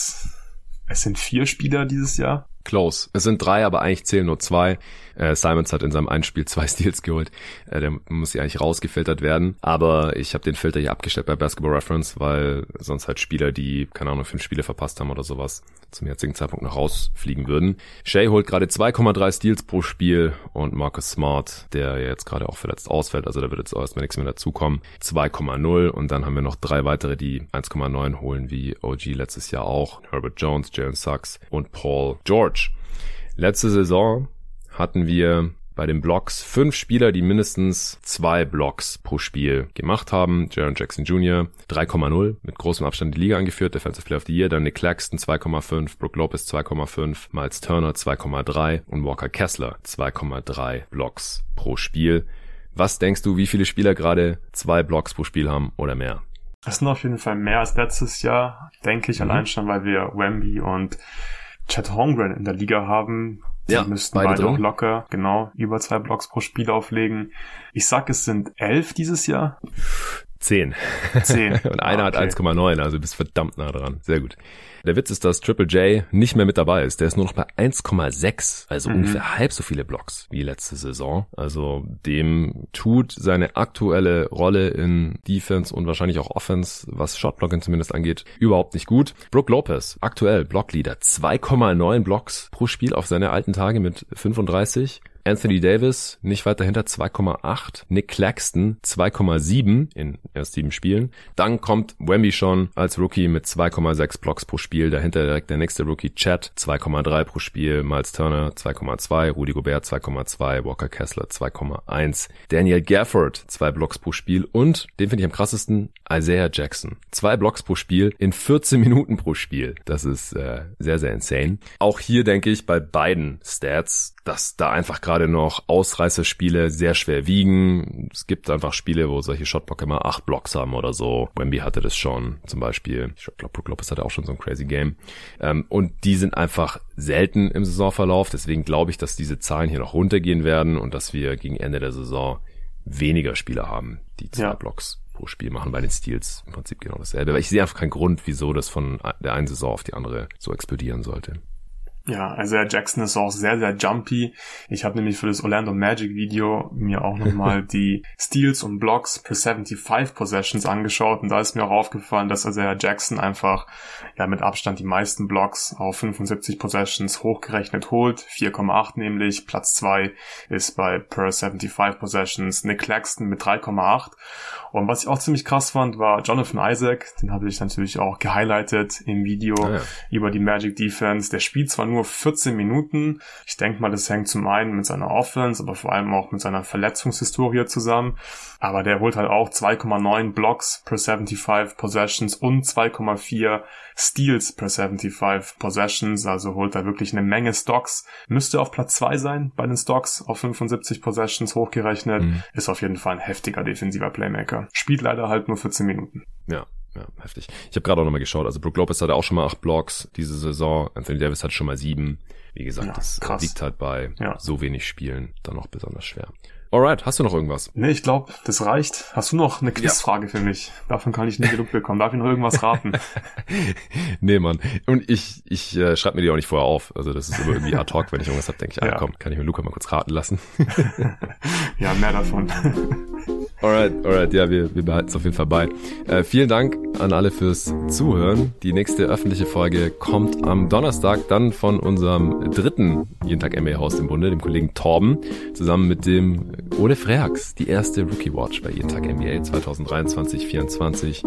B: es sind vier Spieler dieses Jahr.
A: Close. Es sind drei, aber eigentlich zählen nur zwei. Äh, Simons hat in seinem einen Spiel zwei Steals geholt. Äh, der muss ja eigentlich rausgefiltert werden. Aber ich habe den Filter hier abgestellt bei Basketball Reference, weil sonst halt Spieler, die, keine Ahnung, fünf Spiele verpasst haben oder sowas, zum jetzigen Zeitpunkt noch rausfliegen würden. Shay holt gerade 2,3 Steals pro Spiel und Marcus Smart, der jetzt gerade auch verletzt ausfällt, also da wird jetzt auch erstmal nichts mehr dazukommen, 2,0 und dann haben wir noch drei weitere, die 1,9 holen, wie OG letztes Jahr auch, Herbert Jones, Jalen Sachs und Paul George. Letzte Saison hatten wir bei den Blocks fünf Spieler, die mindestens zwei Blocks pro Spiel gemacht haben. Jaron Jackson Jr. 3,0 mit großem Abstand die Liga angeführt, Defensive Player of the Year. Dann Nick Claxton 2,5, Brooke Lopez 2,5, Miles Turner 2,3 und Walker Kessler 2,3 Blocks pro Spiel. Was denkst du, wie viele Spieler gerade zwei Blocks pro Spiel haben oder mehr?
B: Das sind auf jeden Fall mehr als letztes Jahr, denke ich, mhm. allein schon, weil wir Wemby und Chad Holmgren in der Liga haben, die ja, müssten beide, beide auch locker, genau, über zwei Blocks pro Spiel auflegen. Ich sag, es sind elf dieses Jahr.
A: 10.
B: 10.
A: Und einer
B: Ah,
A: hat
B: okay.
A: 1,9, also du bist verdammt nah dran. Sehr gut. Der Witz ist, dass Triple J nicht mehr mit dabei ist. Der ist nur noch bei 1,6, also
B: Mhm.
A: ungefähr halb so viele Blocks wie letzte Saison. Also dem tut seine aktuelle Rolle in Defense und wahrscheinlich auch Offense, was Shotblocking zumindest angeht, überhaupt nicht gut. Brook Lopez, aktuell Blockleader, 2,9 Blocks pro Spiel auf seine alten Tage mit 35. Anthony Davis nicht weit dahinter 2,8. Nick Claxton 2,7 in erst sieben Spielen. Dann kommt Wemby schon als Rookie mit 2,6 Blocks pro Spiel. Dahinter direkt der nächste Rookie Chad 2,3 pro Spiel. Miles Turner 2,2. Rudy Gobert 2,2. Walker Kessler 2,1. Daniel Gafford 2 Blocks pro Spiel. Und, den finde ich am krassesten, Isaiah Jackson. 2 Blocks pro Spiel in 14 Minuten pro Spiel. Das ist äh, sehr, sehr insane. Auch hier denke ich bei beiden Stats, dass da einfach gerade noch Ausreißerspiele sehr schwer wiegen. Es gibt einfach Spiele, wo solche Shotblocker immer acht Blocks haben oder so. Wemby hatte das schon zum Beispiel. Ich glaube, Brook Lopez hatte auch schon so ein crazy Game. Ähm, und die sind einfach selten im Saisonverlauf. Deswegen glaube ich, dass diese Zahlen hier noch runtergehen werden und dass wir gegen Ende der Saison weniger Spieler haben, die zwei
B: Ja.
A: Blocks pro Spiel machen. Bei den Steals im Prinzip genau dasselbe. Aber ich sehe einfach keinen Grund, wieso das von der einen Saison auf die andere so explodieren sollte.
B: Ja, also Jackson ist auch sehr, sehr jumpy. Ich habe nämlich für das Orlando Magic Video mir auch nochmal die Steals und Blocks per 75 Possessions angeschaut und da ist mir auch aufgefallen, dass also Jackson einfach ja mit Abstand die meisten Blocks auf 75 Possessions hochgerechnet holt. 4,8 nämlich. Platz 2 ist bei per 75 Possessions Nick Claxton mit 3,8. Und was ich auch ziemlich krass fand, war Jonathan Isaac. Den habe ich natürlich auch gehighlightet im Video
A: Ah, ja.
B: über die Magic Defense. Der spielt zwar nur 14 Minuten. Ich denke mal, das hängt zum einen mit seiner Offense, aber vor allem auch mit seiner Verletzungshistorie zusammen. Aber der holt halt auch 2,9 Blocks per 75 Possessions und 2,4 Steals per 75 Possessions. Also holt da wirklich eine Menge Stocks. Müsste auf Platz 2 sein bei den Stocks auf 75 Possessions hochgerechnet.
A: Mhm.
B: Ist auf jeden Fall ein heftiger defensiver Playmaker. Spielt leider halt nur 14 Minuten.
A: Ja, ja, heftig. Ich habe gerade auch nochmal geschaut. Also Brook Lopez hatte auch schon mal acht Blocks diese Saison. Anthony Davis hat schon mal sieben. Wie gesagt,
B: Ja,
A: das
B: krass.
A: liegt halt bei
B: Ja.
A: so wenig Spielen dann noch besonders schwer. Alright, hast du noch irgendwas?
B: Nee, ich glaube, das reicht. Hast du noch eine Quizfrage für mich? Davon kann ich nie genug bekommen. Darf ich noch irgendwas raten?
A: nee, Mann. Und ich, ich äh, schreibe mir die auch nicht vorher auf. Also das ist immer irgendwie ad hoc, wenn ich irgendwas habe, denke ich, ah,
B: Ja.
A: komm, kann ich mir Luca mal kurz raten lassen.
B: ja, mehr davon.
A: Alright, alright, ja, wir, wir behalten es auf jeden Fall bei. Äh, vielen Dank an alle fürs Zuhören. Die nächste öffentliche Folge kommt am Donnerstag, dann von unserem dritten Jeden Tag NBA Haus im Bunde, dem Kollegen Torben, zusammen mit dem Ole Freax, die erste Rookie Watch bei Jeden Tag NBA 2023-24.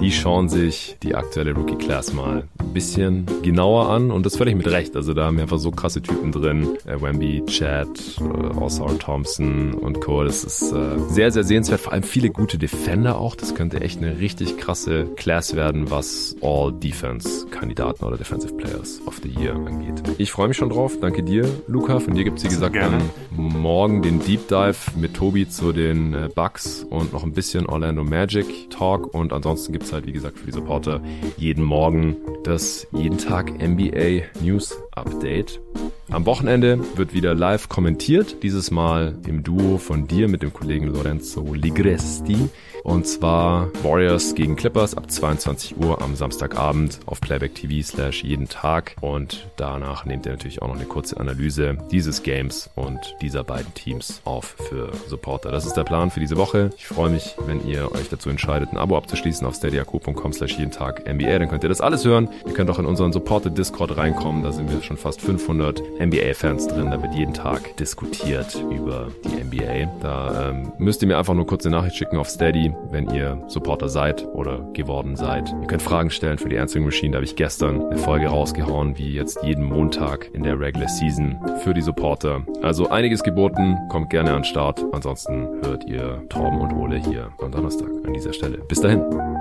A: Die schauen sich die aktuelle Rookie Class mal ein bisschen genauer an und das völlig mit Recht. Also da haben wir einfach so krasse Typen drin. Äh, Wemby, Chad, äh, Osar Thompson und Co. Das ist äh, sehr, sehr sehenswert. Vor allem viele gute Defender auch. Das könnte echt eine richtig krasse Class werden, was All-Defense-Kandidaten oder Defensive Players of the Year angeht. Ich freue mich schon drauf. Danke dir, Luca. Von dir gibt's wie
B: Sehr
A: gesagt, dann morgen den Deep Dive mit Tobi zu den äh, Bucks und noch ein bisschen Orlando Magic Talk. Und ansonsten gibt's halt, wie gesagt, für die Supporter jeden Morgen das jeden Tag NBA News Update. Am Wochenende wird wieder live kommentiert, dieses Mal im Duo von dir mit dem Kollegen Lorenzo Ligresti. Und zwar Warriors gegen Clippers ab 22 Uhr am Samstagabend auf Playback TV slash jeden Tag. Und danach nehmt ihr natürlich auch noch eine kurze Analyse dieses Games und dieser beiden Teams auf für Supporter. Das ist der Plan für diese Woche. Ich freue mich, wenn ihr euch dazu entscheidet, ein Abo abzuschließen auf steadyako.com slash jeden Tag NBA. Dann könnt ihr das alles hören. Ihr könnt auch in unseren Supporter Discord reinkommen. Da sind wir schon fast 500 NBA-Fans drin. Da wird jeden Tag diskutiert über die NBA. Da ähm, müsst ihr mir einfach nur kurz eine Nachricht schicken auf Steady, wenn ihr Supporter seid oder geworden seid. Ihr könnt Fragen stellen für die Answering Machine. Da habe ich gestern eine Folge rausgehauen, wie jetzt jeden Montag in der Regular Season für die Supporter. Also einiges geboten. Kommt gerne an den Start. Ansonsten hört ihr Torben und Ole hier am Donnerstag an dieser Stelle. Bis dahin.